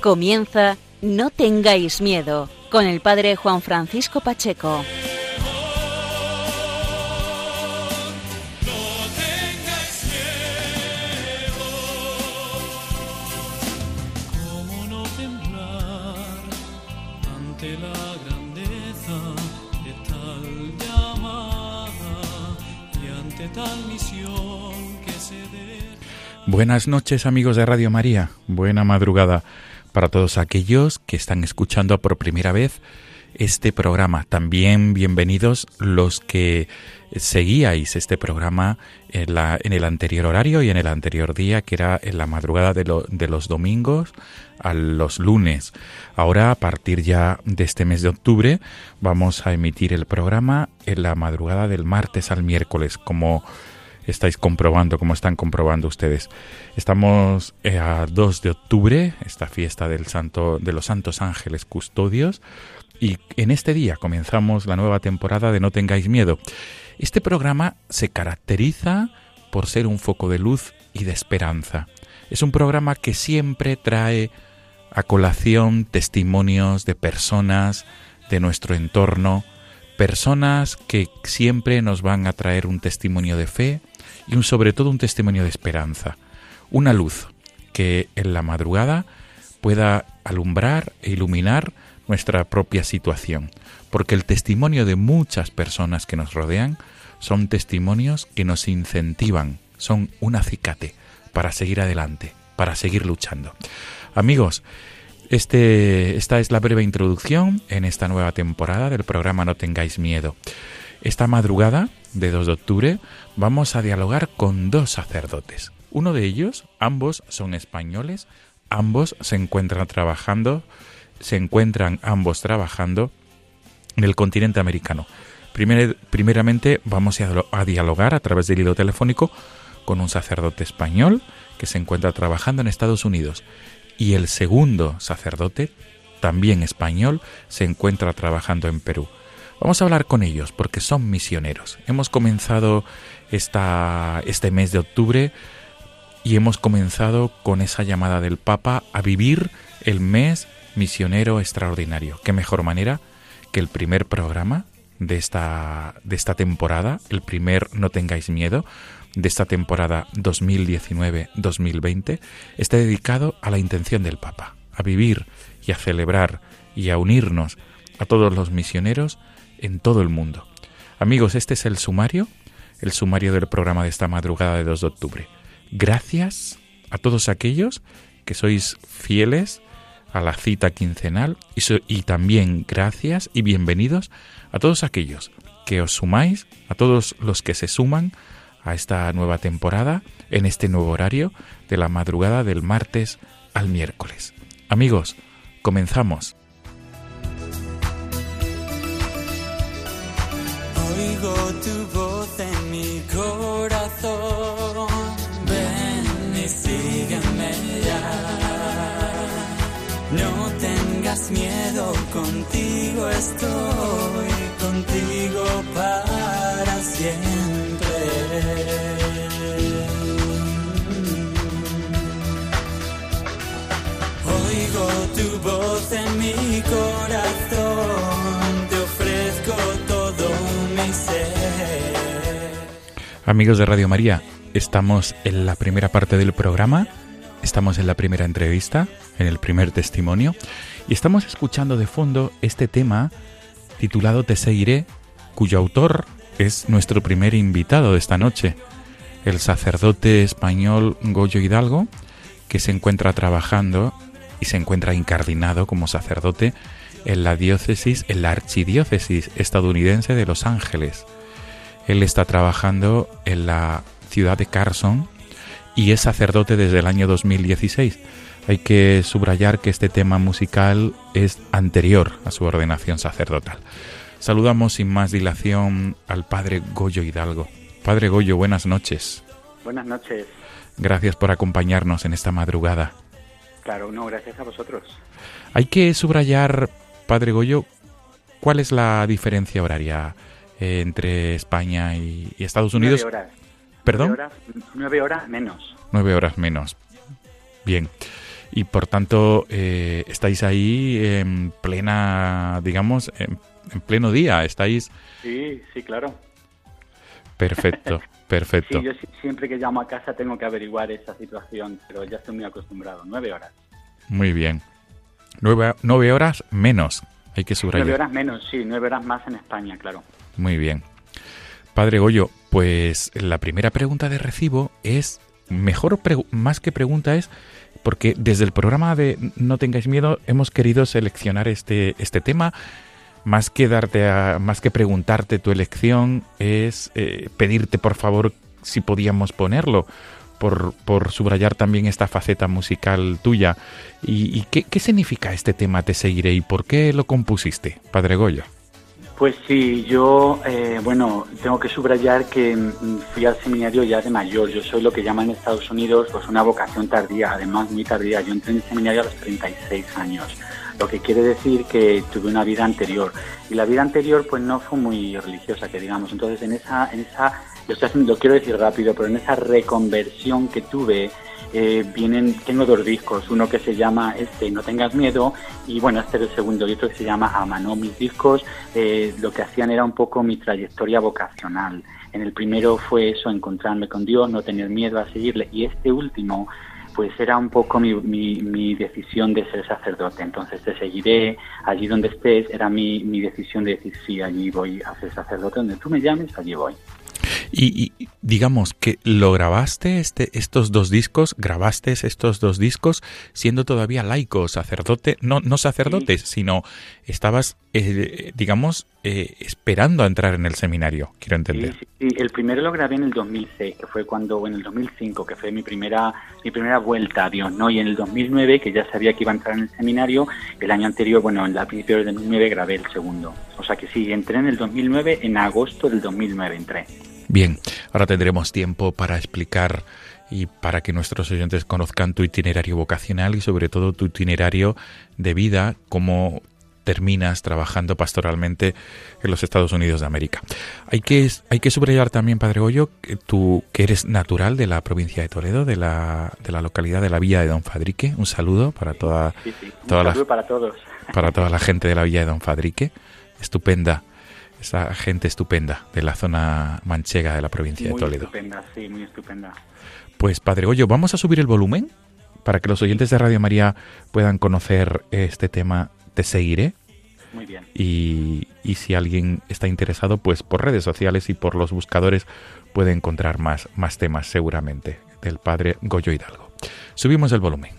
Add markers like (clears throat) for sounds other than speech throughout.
Comienza No tengáis miedo con el padre Juan Francisco Pacheco. ¿Cómo no temblar ante la grandeza de tal llamada y ante tal misión que se dé? Buenas noches amigos de Radio María, buena madrugada para todos aquellos que están escuchando por primera vez este programa. También bienvenidos los que seguíais este programa en, la, en el anterior horario y en el anterior día, que era en la madrugada de, lo- de los domingos a los lunes. Ahora, a partir ya de este mes de octubre, vamos a emitir el programa en la madrugada del martes al miércoles, como estáis comprobando, como están comprobando ustedes. Estamos eh, a 2 de octubre, esta fiesta del santo, de los santos ángeles custodios, y en este día comenzamos la nueva temporada de No tengáis miedo. Este programa se caracteriza por ser un foco de luz y de esperanza. Es un programa que siempre trae a colación testimonios de personas de nuestro entorno, personas que siempre nos van a traer un testimonio de fe y un, sobre todo un testimonio de esperanza, una luz que en la madrugada pueda alumbrar e iluminar nuestra propia situación, porque el testimonio de muchas personas que nos rodean son testimonios que nos incentivan, son un acicate para seguir adelante, para seguir luchando. Amigos, este, esta es la breve introducción en esta nueva temporada del programa No tengáis miedo. Esta madrugada de 2 de octubre vamos a dialogar con dos sacerdotes. Uno de ellos, ambos son españoles, ambos se encuentran trabajando, se encuentran ambos trabajando en el continente americano. Primer- primeramente vamos a, dialogar a través del hilo telefónico con un sacerdote español que se encuentra trabajando en Estados Unidos y el segundo sacerdote, también español, se encuentra trabajando en Perú. Vamos a hablar con ellos porque son misioneros. Hemos comenzado esta, este mes de octubre y hemos comenzado con esa llamada del Papa a vivir el mes misionero extraordinario. ¿Qué mejor manera que el primer programa de esta, de esta temporada, el primer No tengáis miedo, de esta temporada 2019-2020, esté dedicado a la intención del Papa, a vivir y a celebrar y a unirnos a todos los misioneros en todo el mundo. Amigos, este es el sumario, el sumario del programa de esta madrugada de 2 de octubre. Gracias a todos aquellos que sois fieles a la cita quincenal y, y también gracias y bienvenidos a todos aquellos que os sumáis, a todos los que se suman a esta nueva temporada en este nuevo horario de la madrugada del martes al miércoles. Amigos, comenzamos. Miedo, contigo estoy, contigo para siempre. Oigo tu voz en mi corazón, te ofrezco todo mi ser. Amigos de Radio María, estamos en la primera parte del programa, estamos en la primera entrevista, en el primer testimonio, y estamos escuchando de fondo este tema titulado Te seguiré, cuyo autor es nuestro primer invitado de esta noche, el sacerdote español Goyo Hidalgo, que se encuentra trabajando y se encuentra incardinado como sacerdote en la diócesis, en la archidiócesis estadounidense de Los Ángeles. Él está trabajando en la ciudad de Carson y es sacerdote desde el año 2016. Hay que subrayar que este tema musical es anterior a su ordenación sacerdotal. Saludamos sin más dilación al padre Goyo Hidalgo. Padre Goyo, buenas noches. Buenas noches. Gracias por acompañarnos en esta madrugada. Claro, no, gracias a vosotros. Hay que subrayar, Padre Goyo, ¿cuál es la diferencia horaria eh, entre España y, y Estados Unidos? Nueve horas. ¿Perdón? Nueve horas, nueve horas menos. Nueve horas menos. Bien. Y por tanto, eh, estáis ahí en plena, digamos, en, en pleno día. Estáis. Sí, sí, claro. Perfecto, (laughs) perfecto. Sí, yo si- siempre que llamo a casa tengo que averiguar esa situación, pero ya estoy muy acostumbrado. Nueve horas. Muy bien. Nueve, nueve horas menos. Hay que subrayar. Nueve horas menos, sí, nueve horas más en España, claro. Muy bien. Padre Goyo, pues la primera pregunta de recibo es, mejor más que pregunta es, porque desde el programa de No tengáis miedo hemos querido seleccionar este, este tema, más que darte a- más que preguntarte tu elección, es eh, pedirte por favor si podíamos ponerlo, por, por subrayar también esta faceta musical tuya. ¿Y, y qué, qué significa este tema Te seguiré y por qué lo compusiste, Padre Goyo? Pues sí, yo, eh, bueno, tengo que subrayar que mm, fui al seminario ya de mayor. Yo soy lo que llaman en Estados Unidos pues una vocación tardía, además muy tardía. Yo entré en el seminario a los 36 años, lo que quiere decir que tuve una vida anterior. Y la vida anterior pues no fue muy religiosa, que digamos. Entonces en esa, en esa lo, estoy haciendo- lo quiero decir rápido, pero en esa reconversión que tuve, eh, vienen, tengo dos discos, uno que se llama este No tengas miedo y bueno, este es el segundo otro que se llama Amanó. Mis discos eh, lo que hacían era un poco mi trayectoria vocacional. En el primero fue eso, encontrarme con Dios, no tener miedo a seguirle y este último pues era un poco mi, mi, mi decisión de ser sacerdote. Entonces te seguiré allí donde estés, era mi, mi decisión de decir sí, allí voy a ser sacerdote, donde tú me llames, allí voy. Y, y, digamos que lo grabaste este, estos dos discos, grabaste estos dos discos siendo todavía laico, sacerdote, no, no sacerdote, sino estabas, eh, digamos, eh, esperando a entrar en el seminario, quiero entender. Sí. El primero lo grabé en el 2006, que fue cuando, en el 2005, que fue mi primera, mi primera vuelta a Dios, ¿no? Y en el 2009, que ya sabía que iba a entrar en el seminario, el año anterior, bueno, en la principio del 2009 grabé el segundo. O sea que sí, entré en el 2009, en agosto del 2009 entré. Bien, ahora tendremos tiempo para explicar y para que nuestros oyentes conozcan tu itinerario vocacional y sobre todo tu itinerario de vida, cómo terminas trabajando pastoralmente en los Estados Unidos de América. Hay que, hay que subrayar también, Padre Goyo, que tú que eres natural de la provincia de Toledo, de la, de la localidad de la Villa de Don Fadrique. Un saludo para toda, Sí, sí. Un toda la, saludo para todos. para toda la gente de la Villa de Don Fadrique. Estupenda, esa gente estupenda de la zona manchega de la provincia Muy de Toledo. estupenda, sí, muy estupenda. Pues Padre Goyo, vamos a subir el volumen para que los oyentes de Radio María puedan conocer este tema Te seguiré. Muy bien. Y, y si alguien está interesado, pues por redes sociales y por los buscadores puede encontrar más, más temas seguramente del Padre Goyo Hidalgo. Subimos el volumen.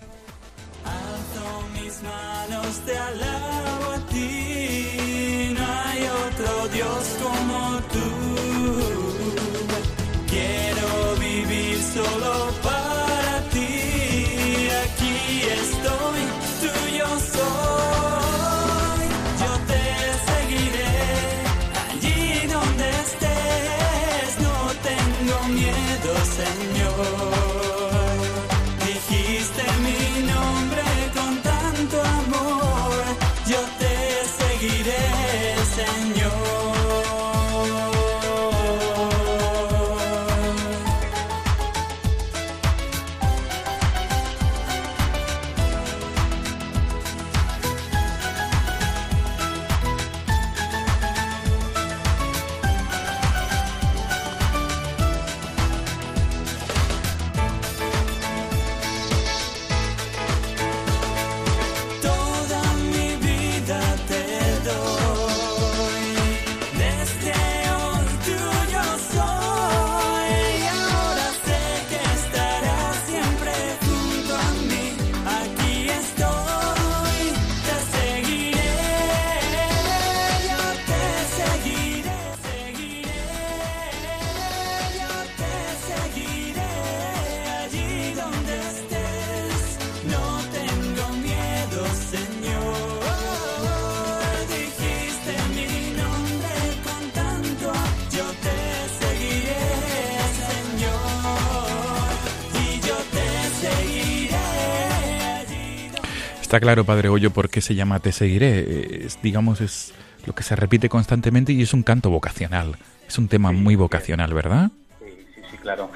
Está claro, Padre Goyo, por qué se llama Te seguiré. Es, digamos, es lo que se repite constantemente y es un canto vocacional. Es un tema muy vocacional, ¿verdad? Sí, sí, sí, claro.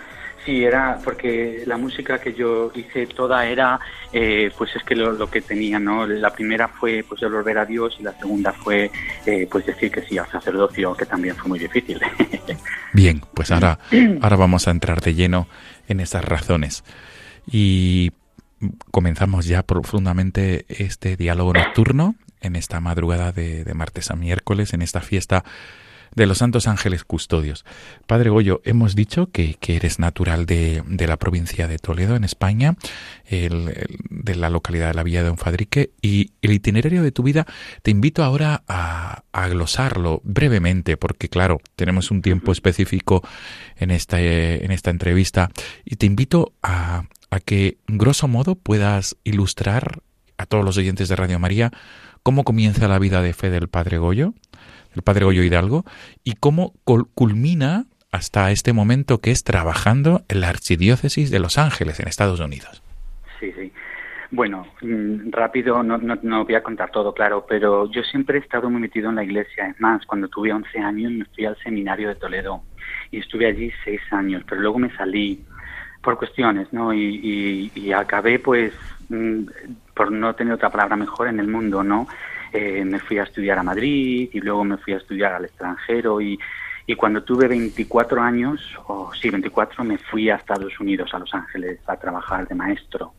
Sí, era porque la música que yo hice toda era, eh, pues es que lo, que tenía, ¿no? La primera fue pues el volver a Dios y la segunda fue eh, pues decir que sí al sacerdocio, que también fue muy difícil. (laughs) Bien, pues ahora, ahora vamos a entrar de lleno en esas razones. Y comenzamos ya profundamente este diálogo nocturno en esta madrugada de, martes a miércoles, en esta fiesta de los Santos Ángeles Custodios. Padre Goyo, hemos dicho que, eres natural de, la provincia de Toledo, en España, de la localidad de la Villa de Unfadrique, y el itinerario de tu vida te invito ahora a, glosarlo brevemente, porque claro, tenemos un tiempo específico en esta, en esta entrevista, y te invito a, a que, grosso modo, puedas ilustrar a todos los oyentes de Radio María cómo comienza la vida de fe del Padre Goyo, el padre Goyo Hidalgo, y cómo culmina hasta este momento que es trabajando en la Archidiócesis de Los Ángeles, en Estados Unidos. Sí, sí. Bueno, mm, rápido, no, no, voy a contar todo, claro, pero yo siempre he estado muy metido en la iglesia. Es más, cuando tuve 11 años me fui al seminario de Toledo y estuve allí seis años, pero luego me salí por cuestiones, ¿no? Y, y acabé, pues, mm, por no tener otra palabra mejor en el mundo, ¿no? Eh, me fui a estudiar a Madrid y luego me fui a estudiar al extranjero y, y cuando tuve 24 años, o sí, 24, me fui a Estados Unidos, a Los Ángeles, a trabajar de maestro.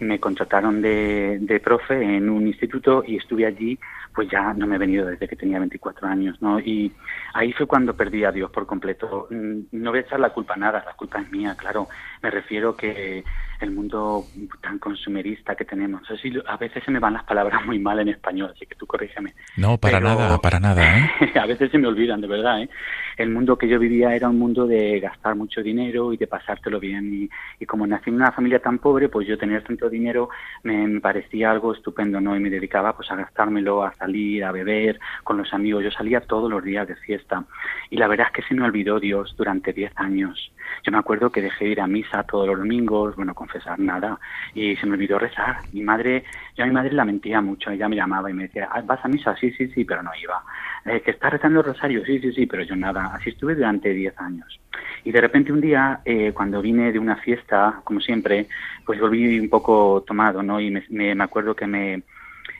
Me contrataron de, de profe en un instituto y estuve allí, pues ya no me he venido desde que tenía 24 años, ¿no? Y ahí fue cuando perdí a Dios por completo. Mm, no voy a echar la culpa a nada, la culpa es mía, claro. Me refiero que el mundo tan consumerista que tenemos. a veces se me van las palabras muy mal en español, así que tú corrígeme. No, para nada, para nada. ¿eh? (laughs) a veces se me olvidan, de verdad. ¿eh? El mundo que yo vivía era un mundo de gastar mucho dinero y de pasártelo bien. Y, como nací en una familia tan pobre, pues yo tener tanto dinero me, parecía algo estupendo, ¿no? Y me dedicaba pues a gastármelo, a salir, a beber con los amigos. Yo salía todos los días de fiesta. Y la verdad es que se me olvidó Dios durante 10 años. Yo me acuerdo que dejé de ir a misa todos los domingos, bueno, confesar nada, y se me olvidó rezar. Mi madre, yo a mi madre la mentía mucho, ella me llamaba y me decía, ah, ¿vas a misa? Sí, sí, sí, pero no iba. Eh, ¿Que está rezando el rosario? Sí, sí, sí, pero yo nada. Así estuve durante 10 años. Y de repente un día, eh, cuando vine de una fiesta, como siempre, pues volví un poco tomado, ¿no? Y me, me, acuerdo que me,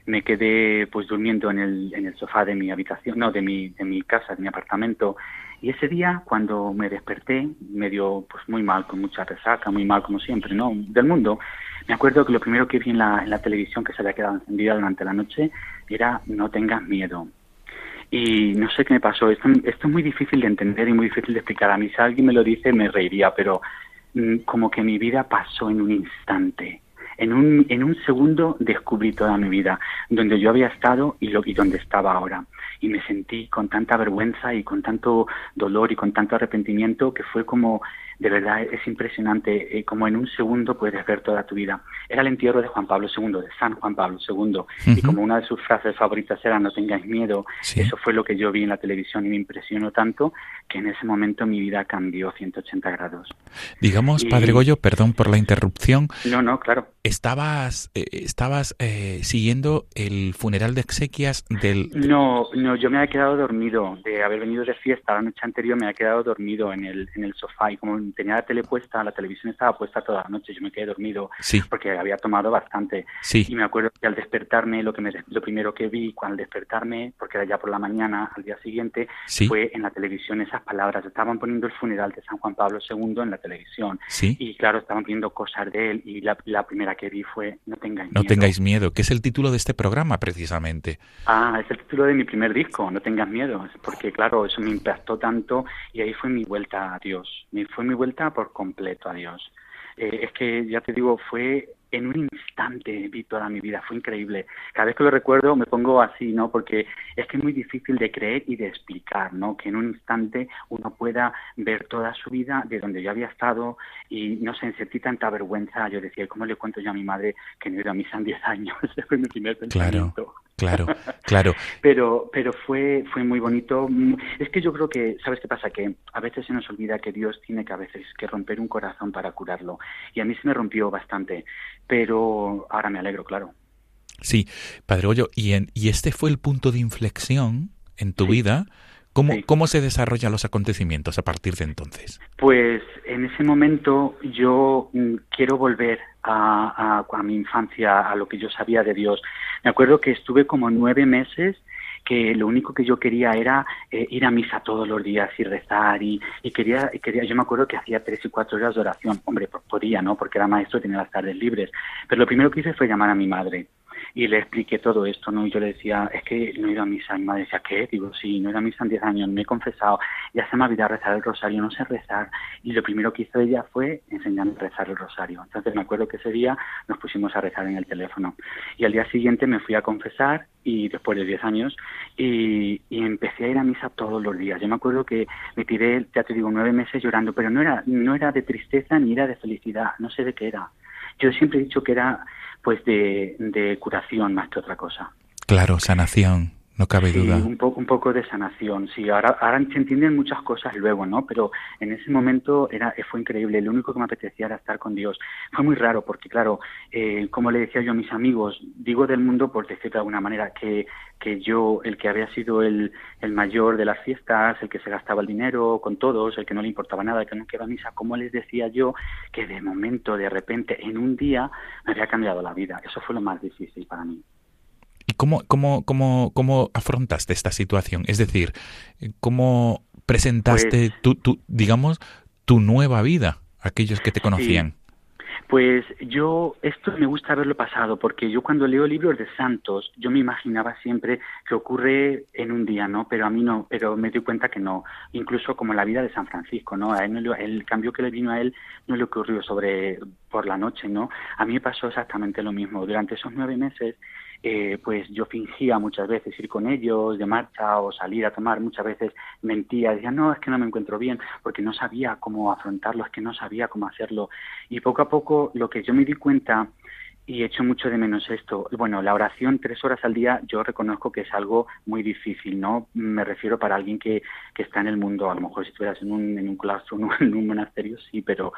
me quedé pues durmiendo en el, en el sofá de mi habitación, no, de mi, de mi casa, de mi apartamento, y ese día, cuando me desperté, medio pues muy mal, con mucha resaca, muy mal como siempre, ¿no? Del mundo, me acuerdo que lo primero que vi en la, en la televisión que se había quedado encendida durante la noche era No tengas miedo. Y no sé qué me pasó. Esto, es muy difícil de entender y muy difícil de explicar. A mí si alguien me lo dice me reiría, pero mm, como que mi vida pasó en un instante. En un, en un segundo descubrí toda mi vida, donde yo había estado y, lo, y donde estaba ahora y me sentí con tanta vergüenza y con tanto dolor y con tanto arrepentimiento que fue como de verdad es impresionante, eh, como en un segundo puedes ver toda tu vida. Era el entierro de Juan Pablo II, de San Juan Pablo II, y como una de sus frases favoritas era no tengáis miedo, eso fue lo que yo vi en la televisión y me impresionó tanto que en ese momento mi vida cambió 180 grados. Digamos, Padre Goyo, perdón por la interrupción. No, no, claro. ¿Estabas, eh, estabas eh, siguiendo el funeral de exequias del...? No, no, yo me había quedado dormido, de haber venido de fiesta la noche anterior me había quedado dormido en el, en el sofá y como tenía la tele puesta, la televisión estaba puesta toda la noche, yo me quedé dormido porque había tomado bastante. Y me acuerdo que al despertarme, lo que me, lo primero que vi al despertarme, porque era ya por la mañana, al día siguiente, fue en la televisión esas palabras. Estaban poniendo el funeral de San Juan Pablo II en la televisión. Y claro, estaban poniendo cosas de él y la, primera que vi fue No tengáis miedo. No tengáis miedo, que es el título de este programa precisamente. Ah, es el título de mi primer disco, No tengas miedo, porque claro, eso me impactó tanto y ahí fue mi vuelta a Dios. Fue mi vuelta por completo a Dios. Eh, es que, ya te digo, fue en un instante vi toda mi vida, fue increíble. Cada vez que lo recuerdo me pongo así, ¿no? Porque es que es muy difícil de creer y de explicar, ¿no? Que en un instante uno pueda ver toda su vida de donde yo había estado y no sé, sentí tanta vergüenza. Yo decía, ¿cómo le cuento yo a mi madre que no he ido a misa en 10 años? Ese (laughs) fue mi primer pensamiento. Claro. Claro, claro. pero, pero fue, fue muy bonito. Es que yo creo que, ¿sabes qué pasa? Que a veces se nos olvida que Dios tiene que a veces que romper un corazón para curarlo. Y a mí se me rompió bastante, pero ahora me alegro, claro. Sí, Padre Goyo, y, en, y este fue el punto de inflexión en tu vida. ¿Cómo, ¿Cómo se desarrollan los acontecimientos a partir de entonces? Pues en ese momento yo mm, quiero volver a, a, mi infancia, a lo que yo sabía de Dios. Me acuerdo que estuve como nueve meses que lo único que yo quería era eh, ir a misa todos los días y rezar y, y quería, y quería, yo me acuerdo que hacía tres y cuatro horas de oración, hombre, podía, ¿no? Porque era maestro y tenía las tardes libres, pero lo primero que hice fue llamar a mi madre y le expliqué todo esto, ¿no? Y yo le decía, es que no he ido a misa. Mi madre decía, ¿qué? Digo, sí, no he ido a misa en 10 años, me he confesado, ya se me ha olvidado rezar el rosario, no sé rezar. Y lo primero que hizo ella fue enseñarme a rezar el rosario. Entonces me acuerdo que ese día nos pusimos a rezar en el teléfono. Y al día siguiente me fui a confesar y después de 10 años y, y, empecé a ir a misa todos los días. Yo me acuerdo que me tiré, ya te digo, nueve meses llorando, pero no era, no era de tristeza ni era de felicidad, no sé de qué era. Yo siempre he dicho que era pues de, curación más que otra cosa. Claro, sanación. No cabe duda. Un poco, un poco de sanación, sí. Ahora, ahora se entienden muchas cosas luego, ¿no? Pero en ese momento era, fue increíble. Lo único que me apetecía era estar con Dios. Fue muy raro porque, claro, eh, como le decía yo a mis amigos, digo del mundo por decirlo de alguna manera, que, que yo, el que había sido el, el mayor de las fiestas, el que se gastaba el dinero con todos, el que no le importaba nada, el que no iba a misa, ¿cómo les decía yo que de momento, de repente, en un día, me había cambiado la vida? Eso fue lo más difícil para mí. ¿Y cómo, cómo, cómo, cómo afrontaste esta situación? Es decir, ¿cómo presentaste Pues- tu, tu, digamos, tu nueva vida a aquellos que te conocían? Pues yo, esto me gusta haberlo pasado, porque yo cuando leo libros de santos, yo me imaginaba siempre que ocurre en un día, ¿no? Pero a mí no, pero me doy cuenta que no. Incluso como la vida de San Francisco, ¿no? A él no le- el cambio que le vino a él no le ocurrió sobre por la noche, ¿no? A mí me pasó exactamente lo mismo. Durante esos nueve meses, eh, pues yo fingía muchas veces ir con ellos de marcha o salir a tomar, muchas veces mentía, decía, no, es que no me encuentro bien, porque no sabía cómo afrontarlo, es que no sabía cómo hacerlo. Y poco a poco lo que yo me di cuenta y echo mucho de menos esto. Bueno, la oración tres horas al día yo reconozco que es algo muy difícil, ¿no? Me refiero para alguien que, que está en el mundo, a lo mejor si estuvieras en un, en un claustro, (laughs) en un monasterio, sí, pero,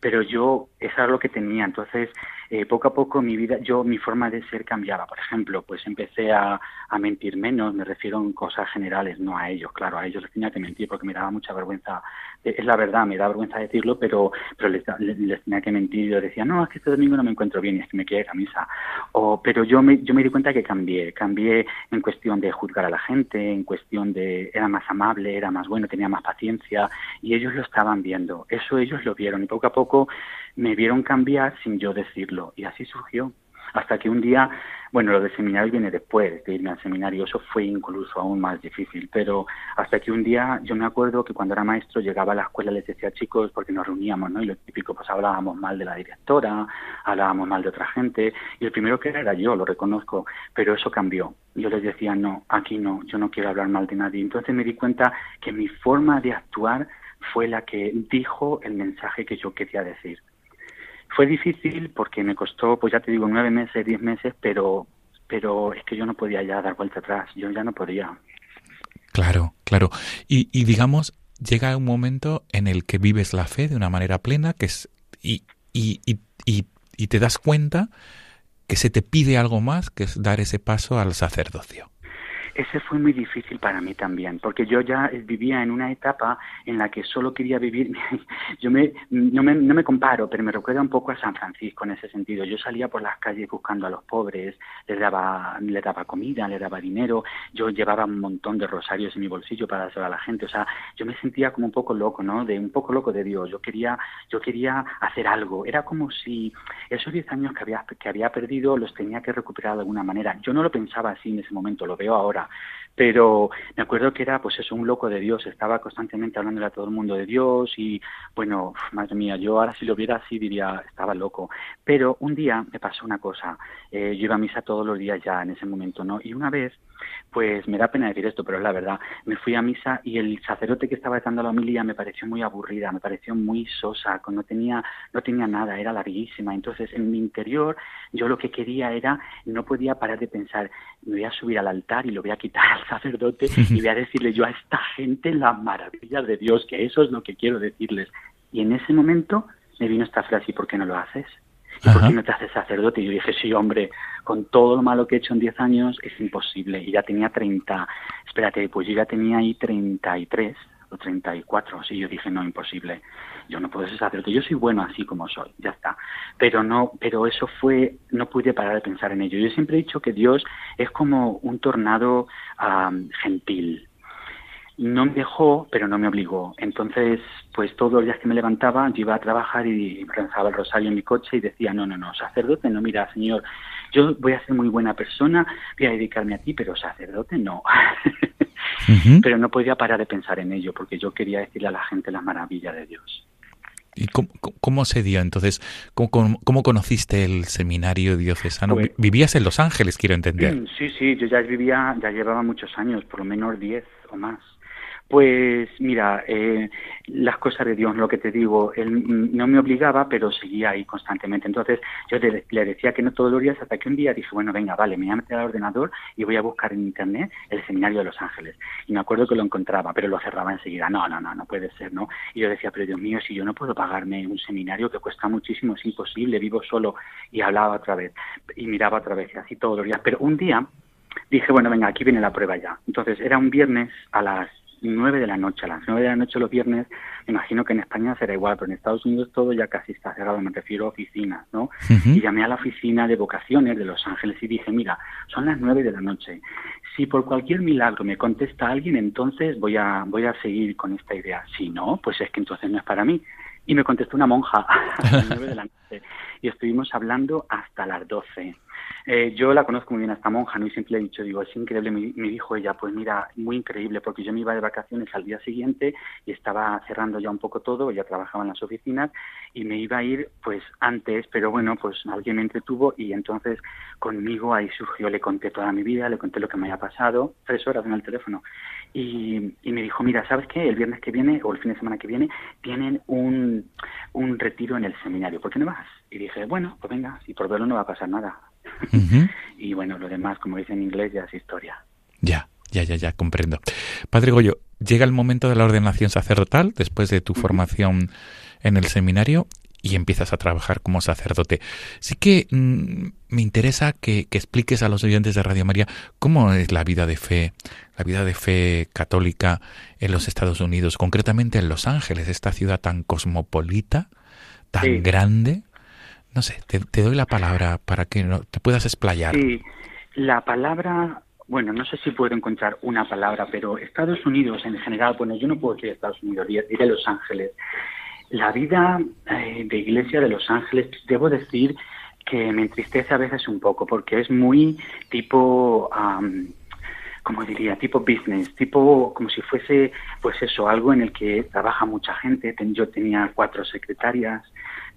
pero yo, eso era lo que tenía. Entonces, eh, poco a poco mi vida, yo, mi forma de ser cambiaba. Por ejemplo, pues empecé a, a mentir menos, me refiero en cosas generales, no a ellos, claro, a ellos les tenía que mentir porque me daba mucha vergüenza. Eh, Es la verdad, me da vergüenza decirlo, pero, pero les, les, tenía que mentir. Yo decía, no, es que este domingo no me encuentro bien y es que me quiero ir a misa. O, pero yo me, yo me di cuenta que cambié, cambié en cuestión de juzgar a la gente, en cuestión de, era más amable, era más bueno, tenía más paciencia y ellos lo estaban viendo. Eso ellos lo vieron y poco a poco me vieron cambiar sin yo decirlo y así surgió. Hasta que un día, bueno, lo del seminario viene después de irme al seminario, eso fue incluso aún más difícil, pero hasta que un día yo me acuerdo que cuando era maestro llegaba a la escuela y les decía chicos, porque nos reuníamos, ¿no? Y lo típico, pues hablábamos mal de la directora, hablábamos mal de otra gente, y el primero que era era yo, lo reconozco, pero eso cambió. Yo les decía, no, aquí no, yo no quiero hablar mal de nadie. Entonces me di cuenta que mi forma de actuar fue la que dijo el mensaje que yo quería decir. Fue difícil porque me costó, pues ya te digo, nueve meses, diez meses, pero, pero es que yo no podía ya dar vuelta atrás, yo ya no podía. Claro, claro. Y, y digamos, llega un momento en el que vives la fe de una manera plena que es, y, y, y, y, te das cuenta que se te pide algo más, que es dar ese paso al sacerdocio. Ese fue muy difícil para mí también, porque yo ya vivía en una etapa en la que solo quería vivir. (laughs) Yo me, no, me, no me comparo, pero me recuerda un poco a San Francisco en ese sentido. Yo salía por las calles buscando a los pobres, les daba, les daba comida, les daba dinero. Yo llevaba un montón de rosarios en mi bolsillo para dárselo a la gente. O sea, yo me sentía como un poco loco, ¿no? De un poco loco de Dios. Yo quería, yo quería hacer algo. Era como si esos 10 años que había, que había perdido los tenía que recuperar de alguna manera. Yo no lo pensaba así en ese momento, lo veo ahora 네. Pero me acuerdo que era pues eso un loco de Dios estaba constantemente hablándole a todo el mundo de Dios y bueno madre mía yo ahora si lo viera así diría estaba loco pero un día me pasó una cosa eh, yo iba a misa todos los días ya en ese momento no y una vez pues me da pena decir esto, pero es la verdad. Me fui a misa y el sacerdote que estaba dando la homilía me pareció muy aburrida, me pareció muy sosa, no tenía, no tenía nada, era larguísima. Entonces, en mi interior, yo lo que quería era, no podía parar de pensar, me voy a subir al altar y lo voy a quitar al sacerdote (laughs) y voy a decirle yo a esta gente la maravilla de Dios, que eso es lo que quiero decirles. Y en ese momento me vino esta frase, ¿y por qué no lo haces? ¿y por qué no te haces sacerdote? Y yo dije, sí, hombre, con todo lo malo que he hecho en 10 años es imposible. Y ya tenía 30, espérate, pues yo ya tenía ahí 33 o 34, así yo dije, no, imposible. Yo no puedo ser sacerdote, yo soy bueno así como soy, ya está. Pero no, pero eso fue, no pude parar de pensar en ello. Yo siempre he dicho que Dios es como un tornado am, gentil. No me dejó, pero no me obligó. Entonces, pues todos los días que me levantaba, yo iba a trabajar y rezaba el rosario en mi coche y decía, no, no, no, sacerdote no, mira, Señor, yo voy a ser muy buena persona, voy a dedicarme a ti, pero sacerdote no. (laughs) Pero no podía parar de pensar en ello porque yo quería decirle a la gente las maravillas de Dios. ¿Y cómo, cómo- se dio entonces? ¿Cómo, cómo, cómo conociste el seminario diocesano? Pues- Vi- Vivías en Los Ángeles, quiero entender. Sí, sí, yo ya vivía, ya llevaba muchos años, por lo menos 10 o más. Pues mira, eh, las cosas de Dios, lo que te digo, él mm, no me obligaba, pero seguía ahí constantemente. Entonces yo le, decía que no todos los días, hasta que un día dije, bueno, venga, vale, me voy a meter al ordenador y voy a buscar en internet el seminario de Los Ángeles. Y me acuerdo que lo encontraba, pero lo cerraba enseguida. No, no, no, no puede ser, ¿no? Y yo decía, pero Dios mío, si yo no puedo pagarme un seminario que cuesta muchísimo, es imposible, vivo solo. Y hablaba otra vez, y miraba otra vez, y así todos los días. Pero un día dije, bueno, venga, aquí viene la prueba ya. Entonces, era un viernes a las nueve de la noche. A las nueve de la noche los viernes, me imagino que en España será igual, pero en Estados Unidos todo ya casi está cerrado, me refiero a oficinas, ¿no? Y llamé a la oficina de vocaciones de Los Ángeles y dije, mira, son las nueve de la noche. Si por cualquier milagro me contesta alguien, entonces voy a, voy a seguir con esta idea. Si no, pues es que entonces no es para mí. Y me contestó una monja (laughs) a las nueve de la noche. Y estuvimos hablando hasta las doce. Eh, yo la conozco muy bien a esta monja, ¿no? Y siempre le he dicho, digo, es increíble. Me, me dijo ella, pues mira, muy increíble, porque yo me iba de vacaciones al día siguiente y estaba cerrando ya un poco todo, ella trabajaba en las oficinas y me iba a ir pues antes, pero bueno, pues alguien me entretuvo y entonces conmigo ahí surgió, le conté toda mi vida, le conté lo que me había pasado, tres horas en el teléfono. Y, y me dijo, mira, ¿sabes qué? El viernes que viene o el fin de semana que viene tienen un, un retiro en el seminario, ¿por qué no vas? Y dije, bueno, pues venga, si por verlo no va a pasar nada. (laughs) Y bueno, lo demás, como dicen en inglés, ya es historia. Ya, ya, ya, ya, comprendo. Padre Goyo, llega el momento de la ordenación sacerdotal después de tu formación en el seminario y empiezas a trabajar como sacerdote. Sí que mm, me interesa que, que expliques a los oyentes de Radio María cómo es la vida de fe, la vida de fe católica en los Estados Unidos, concretamente en Los Ángeles, esta ciudad tan cosmopolita, tan Sí. grande. No sé, te, doy la palabra para que no, te puedas explayar. Sí, la palabra, bueno, no sé si puedo encontrar una palabra, pero Estados Unidos en general, bueno, yo no puedo decir Estados Unidos, diré Los Ángeles. La vida eh, de Iglesia de Los Ángeles, debo decir que me entristece a veces un poco, porque es muy tipo, am, como diría, tipo business, tipo como si fuese, pues eso, algo en el que trabaja mucha gente. Yo tenía cuatro secretarias,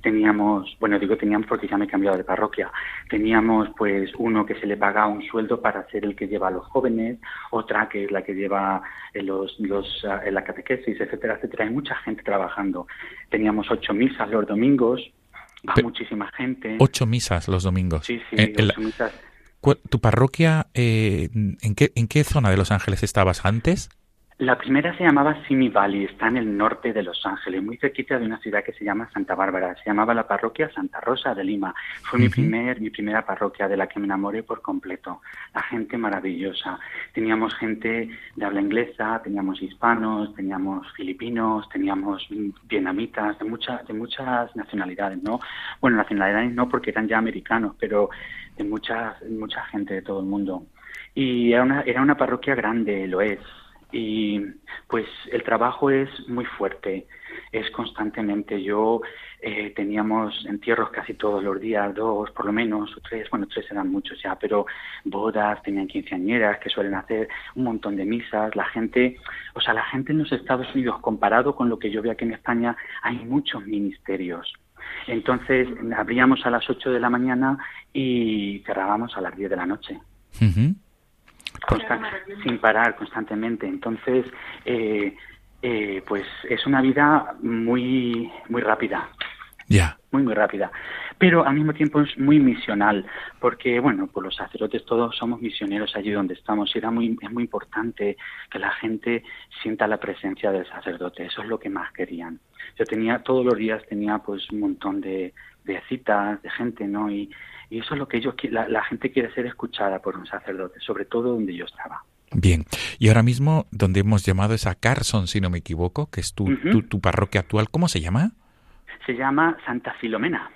teníamos, bueno, digo teníamos porque ya me he cambiado de parroquia, teníamos pues uno que se le paga un sueldo para ser el que lleva a los jóvenes, otra que es la que lleva en los, los, en la catequesis, etcétera, etcétera. Hay mucha gente trabajando. Teníamos ocho misas los domingos, va Pe- muchísima gente. Ocho misas los domingos. Sí, sí, Eh, la- ocho misas. ¿Cuál- ¿Tu parroquia, eh, ¿en, qué, en qué zona de Los Ángeles estabas antes? La primera se llamaba Simi Valley, está en el norte de Los Ángeles, muy cerquita de una ciudad que se llama Santa Bárbara. Se llamaba la parroquia Santa Rosa de Lima. Fue mi primer, mi primera parroquia de la que me enamoré por completo. La gente maravillosa. Teníamos gente de habla inglesa, teníamos hispanos, teníamos filipinos, teníamos vietnamitas, de muchas, de muchas nacionalidades, ¿no? Bueno, nacionalidades no porque eran ya americanos, pero de muchas, mucha gente de todo el mundo. Y era una, era una parroquia grande, lo es. Y pues el trabajo es muy fuerte, es constantemente. Yo eh, teníamos entierros casi todos los días, dos por lo menos, o tres, bueno, tres eran muchos ya, pero bodas, tenían quinceañeras que suelen hacer un montón de misas. La gente, o sea, la gente en los Estados Unidos, comparado con lo que yo veo aquí en España, hay muchos ministerios. Entonces, abríamos a las 8 de la mañana y cerrábamos a las 10 de la noche sin parar constantemente. Entonces, eh, eh, pues es una vida muy muy rápida. Ya. muy, muy rápida. Pero al mismo tiempo es muy misional, porque, bueno, pues los sacerdotes todos somos misioneros allí donde estamos y era muy, es muy importante que la gente sienta la presencia del sacerdote. Eso es lo que más querían. Yo tenía, todos los días tenía pues un montón de, de citas, de gente, ¿no? Y, y eso es lo que ellos, la, la gente quiere ser escuchada por un sacerdote, sobre todo donde yo estaba. Bien. Y ahora mismo, donde hemos llamado es a Carson, si no me equivoco, que es tu, tu, tu parroquia actual, ¿cómo se llama? Se llama Santa Filomena.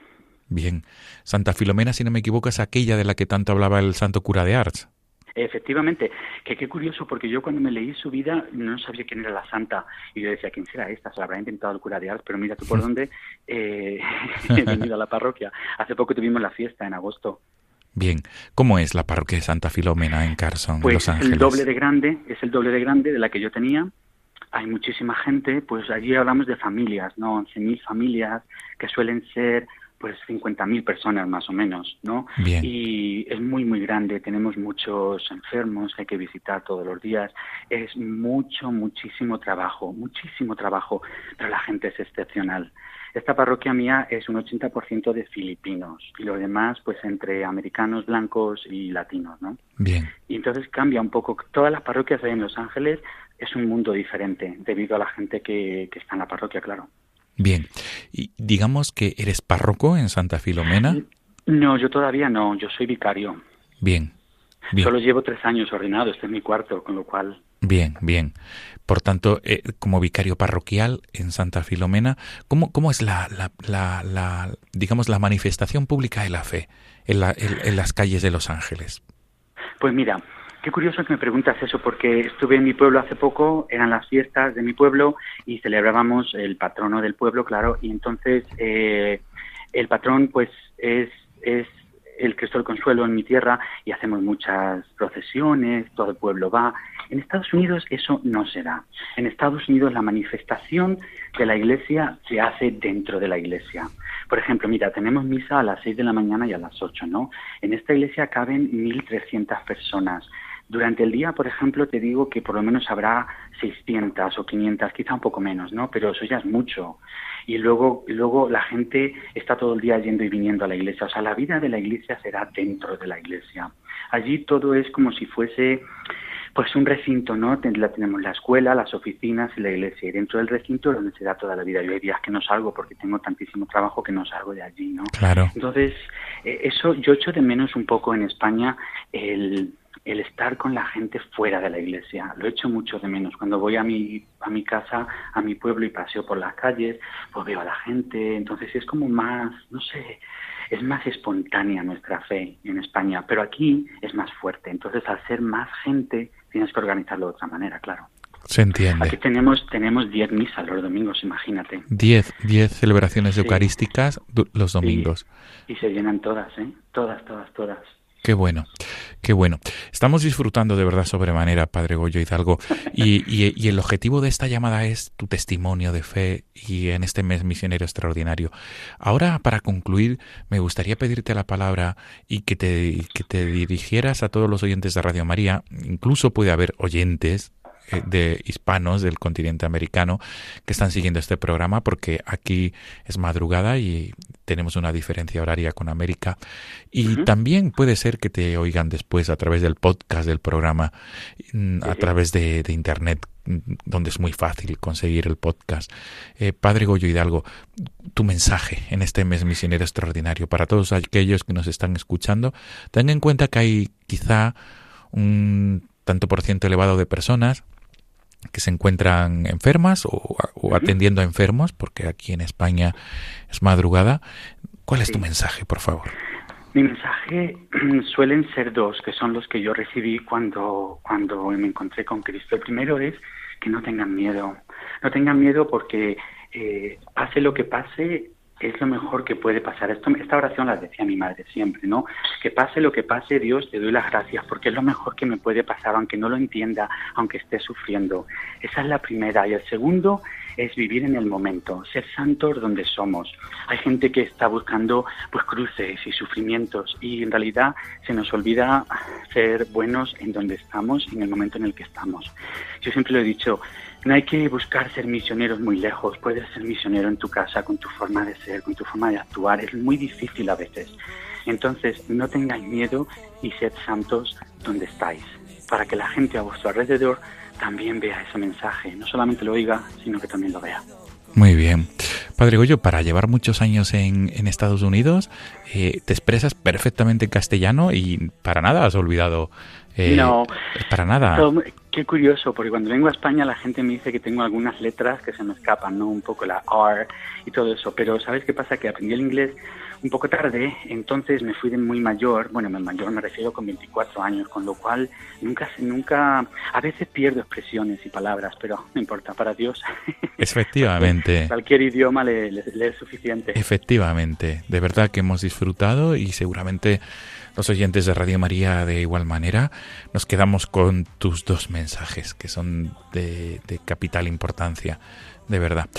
Bien. Santa Filomena, si no me equivoco, es aquella de la que tanto hablaba el santo cura de Ars. Efectivamente, que qué curioso, porque yo cuando me leí su vida no sabía quién era la santa. Y yo decía, ¿quién será esta? Se la habrá inventado el cura de Ars, pero mira tú por (laughs) dónde eh, (laughs) he venido a la parroquia. Hace poco tuvimos la fiesta en agosto. Bien. ¿Cómo es la parroquia de Santa Filomena en Carson, Pues Los es Ángeles? el doble de grande, es el doble de grande de la que yo tenía. Hay muchísima gente, pues allí hablamos de familias, ¿no? 11.000 familias que suelen ser pues 50.000 personas más o menos, ¿no? Bien. Y es muy, muy grande, tenemos muchos enfermos que hay que visitar todos los días, es mucho, muchísimo trabajo, muchísimo trabajo, pero la gente es excepcional. Esta parroquia mía es un 80% de filipinos y lo demás pues entre americanos, blancos y latinos, ¿no? Bien. Y entonces cambia un poco. Todas las parroquias ahí en Los Ángeles es un mundo diferente debido a la gente que, que está en la parroquia, claro. Bien. Y digamos que eres párroco en Santa Filomena. No, yo todavía no, yo soy vicario. Bien. Bien. Solo llevo tres años ordenado, este es mi cuarto, con lo cual... Bien, bien. Por tanto, eh, como vicario parroquial en Santa Filomena, ¿cómo, cómo es la, la, la, la, digamos, la manifestación pública de la fe en, la- en- en las calles de Los Ángeles? Pues mira, qué curioso que me preguntas eso, porque estuve en mi pueblo hace poco, eran las fiestas de mi pueblo y celebrábamos el patrono del pueblo, claro, y entonces eh, el patrón pues es, es el Cristo del Consuelo en mi tierra y hacemos muchas procesiones, todo el pueblo va. En Estados Unidos eso no se da. En Estados Unidos la manifestación de la iglesia se hace dentro de la iglesia. Por ejemplo, mira, tenemos misa a las 6 de la mañana y a las 8, ¿no? En esta iglesia caben 1.300 personas. Durante el día, por ejemplo, te digo que por lo menos habrá 600 o 500, quizá un poco menos, ¿no? Pero eso ya es mucho. Y luego, luego la gente está todo el día yendo y viniendo a la iglesia. O sea, la vida de la iglesia será dentro de la iglesia. Allí todo es como si fuese pues un recinto, ¿no? Tenemos la escuela, las oficinas y la iglesia. Y dentro del recinto es donde se da toda la vida. Yo hay días que no salgo porque tengo tantísimo trabajo que no salgo de allí, ¿no? Claro. Entonces, eh, eso yo echo de menos un poco en España el, el estar con la gente fuera de la iglesia. Lo echo mucho de menos. Cuando voy a mi, a mi casa, a mi pueblo y paseo por las calles, pues veo a la gente. Entonces es como más, no sé, es más espontánea nuestra fe en España, pero aquí es más fuerte. Entonces, al ser más gente, tienes que organizarlo de otra manera, claro. Se entiende. Aquí tenemos tenemos 10 misas los domingos, imagínate. Diez, diez celebraciones Sí. eucarísticas los Sí. domingos. Y se llenan todas, ¿eh? Todas, todas, todas. Qué bueno, qué bueno. Estamos disfrutando de verdad sobremanera, Padre Goyo Hidalgo, y, el objetivo de esta llamada es tu testimonio de fe y en este mes misionero extraordinario. Ahora, para concluir, me gustaría pedirte la palabra y que te, que te dirigieras a todos los oyentes de Radio María. Incluso puede haber oyentes de hispanos del continente americano que están siguiendo este programa porque aquí es madrugada y tenemos una diferencia horaria con América. Y también puede ser que te oigan después a través del podcast del programa mm, a través de, de internet mm, donde es muy fácil conseguir el podcast. Eh, Padre Goyo Hidalgo, tu mensaje en este mes misionero extraordinario para todos aquellos que nos están escuchando, ten en cuenta que hay quizá un tanto por ciento elevado de personas que se encuentran enfermas o, atendiendo a enfermos, porque aquí en España es madrugada. ¿Cuál es tu mensaje, por favor? Mi mensaje (clears throat) suelen ser dos, que son los que yo recibí cuando, cuando me encontré con Cristo. El primero es que no tengan miedo. No tengan miedo porque eh, pase lo que pase, es lo mejor que puede pasar. Esto, esta oración la decía mi madre siempre, ¿no? Que pase lo que pase, Dios, te doy las gracias, porque es lo mejor que me puede pasar, aunque no lo entienda, aunque esté sufriendo. Esa es la primera. Y el segundo es vivir en el momento, ser santos donde somos. Hay gente que está buscando pues cruces y sufrimientos y en realidad se nos olvida ser buenos en donde estamos, en el momento en el que estamos. Yo siempre lo he dicho, no hay que buscar ser misioneros muy lejos, puedes ser misionero en tu casa con tu forma de ser, con tu forma de actuar, es muy difícil a veces. Entonces, no tengáis miedo y sed santos donde estáis, para que la gente a vuestro alrededor también vea ese mensaje, no solamente lo oiga, sino que también lo vea. Muy bien. Padre Goyo, para llevar muchos años en, en Estados Unidos, eh, te expresas perfectamente en castellano y para nada has olvidado. Eh, no, para nada. Qué curioso, porque cuando vengo a España la gente me dice que tengo algunas letras que se me escapan, ¿no? Un poco la R y todo eso. Pero ¿sabes qué pasa? Que aprendí el inglés un poco tarde, entonces me fui de muy mayor, bueno, de mayor me refiero con 24 años, con lo cual nunca, nunca, a veces pierdo expresiones y palabras, pero no importa, para Dios. (laughs) Efectivamente. Cualquier idioma le, le es suficiente. Efectivamente, de verdad que hemos disfrutado y seguramente los oyentes de Radio María de igual manera, nos quedamos con tus dos mensajes, que son de, capital importancia, de verdad.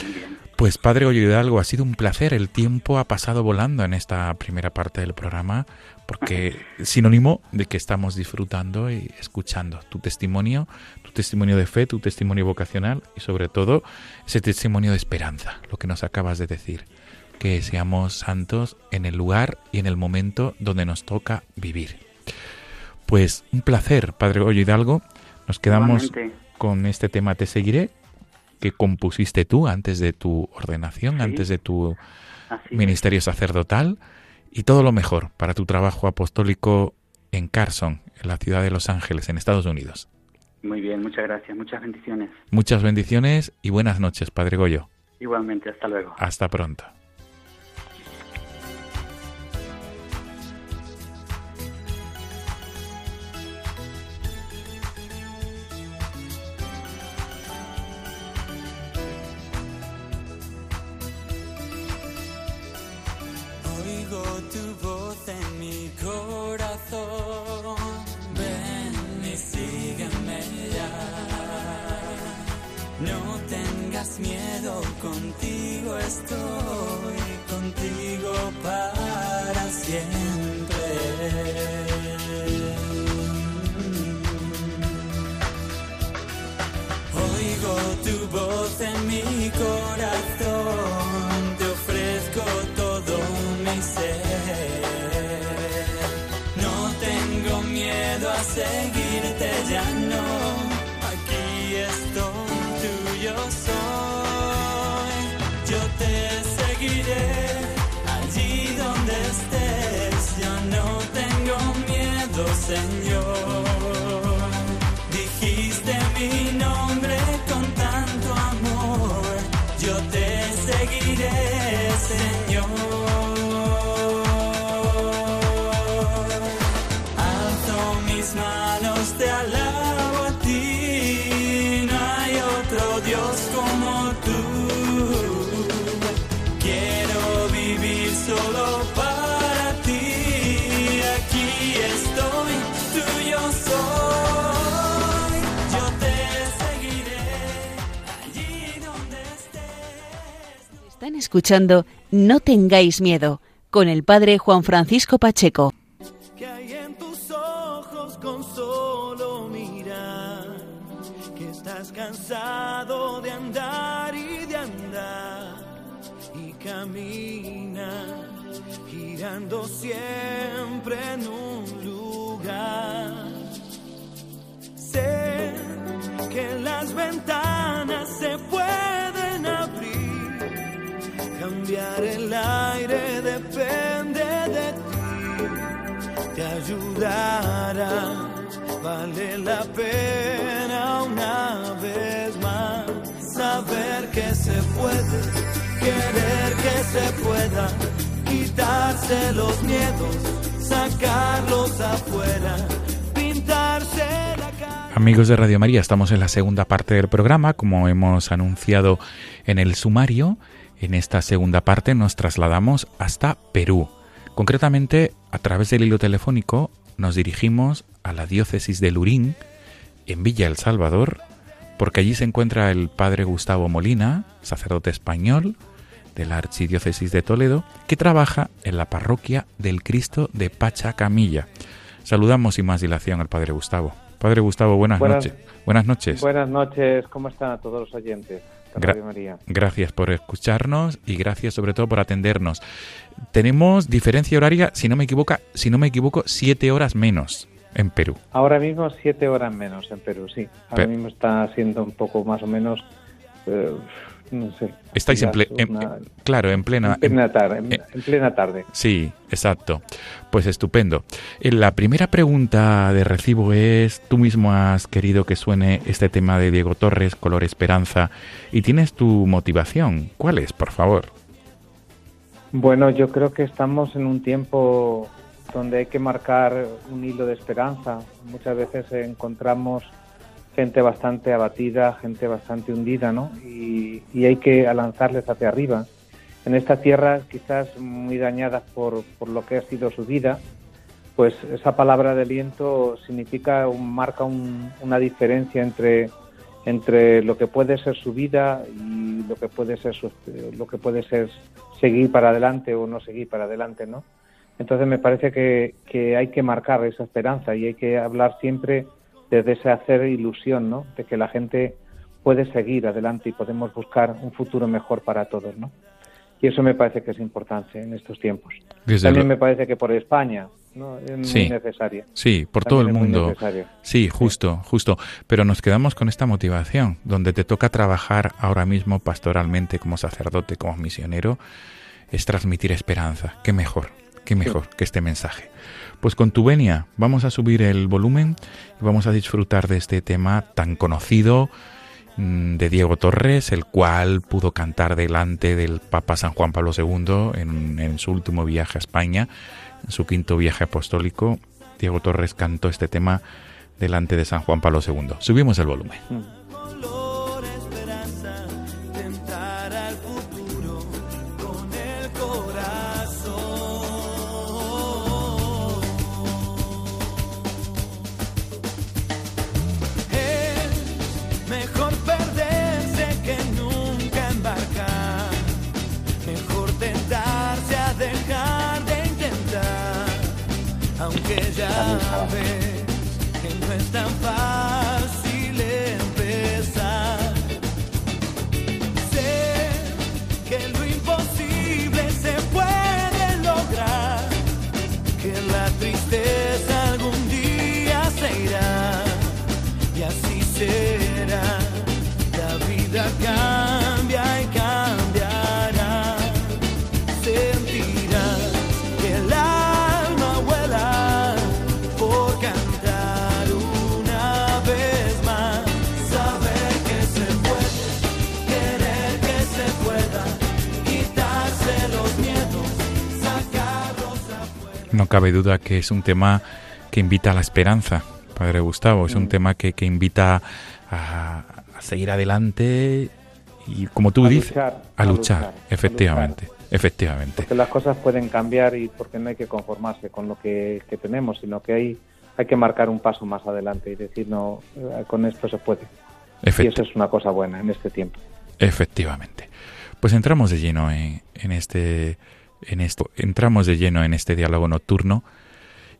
Pues Padre Goyo Hidalgo, ha sido un placer. El tiempo ha pasado volando en esta primera parte del programa, porque sinónimo de que estamos disfrutando y escuchando tu testimonio, tu testimonio de fe, tu testimonio vocacional y sobre todo ese testimonio de esperanza, lo que nos acabas de decir que seamos santos en el lugar y en el momento donde nos toca vivir. Pues un placer, Padre Goyo Hidalgo. Nos quedamos con este tema Te seguiré, que compusiste tú antes de tu ordenación, antes de tu ministerio sacerdotal, y todo lo mejor para tu trabajo apostólico en Carson, en la ciudad de Los Ángeles, en Estados Unidos. Muy bien, muchas gracias, muchas bendiciones. Muchas bendiciones y buenas noches, Padre Goyo. Igualmente, hasta luego. Hasta pronto. Ven y sígueme ya. No tengas miedo, contigo estoy, contigo para siempre. Oigo tu voz en mí. Señor. Dijiste mi nombre con tanto amor, yo te seguiré, escuchando No tengáis miedo con el padre Juan Francisco Pacheco. Que hay en tus ojos con solo mirar, que estás cansado de andar y de andar y camina girando siempre en un lugar. Sé que las ventanas se ti, te ayudará, vale la pena una vez más saber que se puede, querer que se pueda, quitarse los miedos, sacarlos afuera, pintarse la cara. Amigos de Radio María, estamos en la segunda parte del programa, como hemos anunciado en el sumario. En esta segunda parte nos trasladamos hasta Perú. Concretamente, a través del hilo telefónico nos dirigimos a la diócesis de Lurín, en Villa El Salvador, porque allí se encuentra el padre Gustavo Molina, sacerdote español de la Archidiócesis de Toledo, que trabaja en la parroquia del Cristo de Pachacamilla. Saludamos sin más dilación al padre Gustavo. Padre Gustavo, buenas, Buenas- noches. Buenas noches. Buenas noches, ¿cómo están a todos los oyentes? Gra- María. Gracias por escucharnos y gracias sobre todo por atendernos. Tenemos diferencia horaria, si no me equivoco, si no me equivoco, siete horas menos en Perú. Ahora mismo siete horas menos en Perú, sí. Ahora mismo está siendo un poco más o menos, eh, no sé. Estáis en, quizás ple- en- una- claro, en plena, en plena tarde. en- en plena tarde. Sí, exacto. Pues estupendo. Eh, La primera pregunta de recibo es, tú mismo has querido que suene este tema de Diego Torres, Color Esperanza, y tienes tu motivación. ¿Cuál es, por favor? Bueno, yo creo que estamos en un tiempo donde hay que marcar un hilo de esperanza. Muchas veces encontramos gente bastante abatida, gente bastante hundida, ¿no? Y, y hay que lanzarles hacia arriba. En esta tierra, quizás muy dañadas por, por lo que ha sido su vida, pues esa palabra de aliento significa, un- marca un- una diferencia entre, entre lo que puede ser su vida y lo que puede ser su- lo que puede ser seguir para adelante o no seguir para adelante, ¿no? Entonces me parece que, que hay que marcar esa esperanza y hay que hablar siempre desde ese hacer ilusión, ¿no? De que la gente puede seguir adelante y podemos buscar un futuro mejor para todos, ¿no? Y eso me parece que es importante en estos tiempos. Desde También me parece que por España, ¿no? Es Sí. muy necesaria. Sí, por todo el mundo. Sí, justo, justo. Pero nos quedamos con esta motivación, donde te toca trabajar ahora mismo pastoralmente como sacerdote, como misionero, es transmitir esperanza. Qué mejor, qué mejor que este mensaje. Pues con tu venia vamos a subir el volumen y vamos a disfrutar de este tema tan conocido mm, de Diego Torres, el cual pudo cantar delante del Papa San Juan Pablo II en, en su último viaje a España, en su quinto viaje apostólico. Diego Torres cantó este tema delante de San Juan Pablo II. Subimos el volumen. Aunque ya ves que no es tan fácil empezar. Sé que lo imposible se puede lograr, que la tristeza cabe duda que es un tema que invita a la esperanza, Padre Gustavo. Es un tema que, que invita a, a seguir adelante y, como tú A dices, luchar, a a luchar, luchar, a efectivamente, efectivamente. Porque las cosas pueden cambiar y porque no hay que conformarse con lo que, que tenemos, sino que hay, hay que marcar un paso más adelante y decir, no, eh, con esto se puede. Y eso es una cosa buena en este tiempo. Efectivamente. Pues entramos de lleno en, en este en esto, entramos de lleno en este diálogo nocturno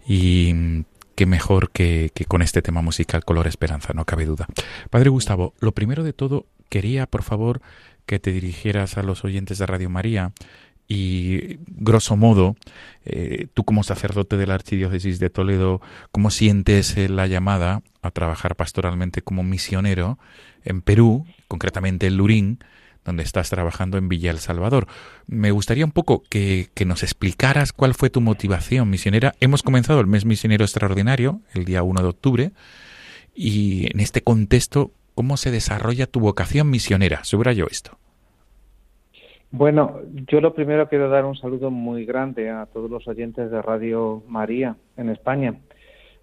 y mm, qué mejor que, con este tema musical Color Esperanza, no cabe duda. Padre Gustavo, lo primero de todo, quería por favor que te dirigieras a los oyentes de Radio María y grosso modo, eh, tú como sacerdote de la Archidiócesis de Toledo, ¿cómo sientes eh, la llamada a trabajar pastoralmente como misionero en Perú, concretamente en Lurín, donde estás trabajando en Villa El Salvador? Me gustaría un poco que, nos explicaras cuál fue tu motivación misionera. Hemos comenzado el mes misionero extraordinario, el día 1 de octubre, y en este contexto, ¿cómo se desarrolla tu vocación misionera? Subrayo esto. Bueno, yo lo primero quiero dar un saludo muy grande a todos los oyentes de Radio María en España.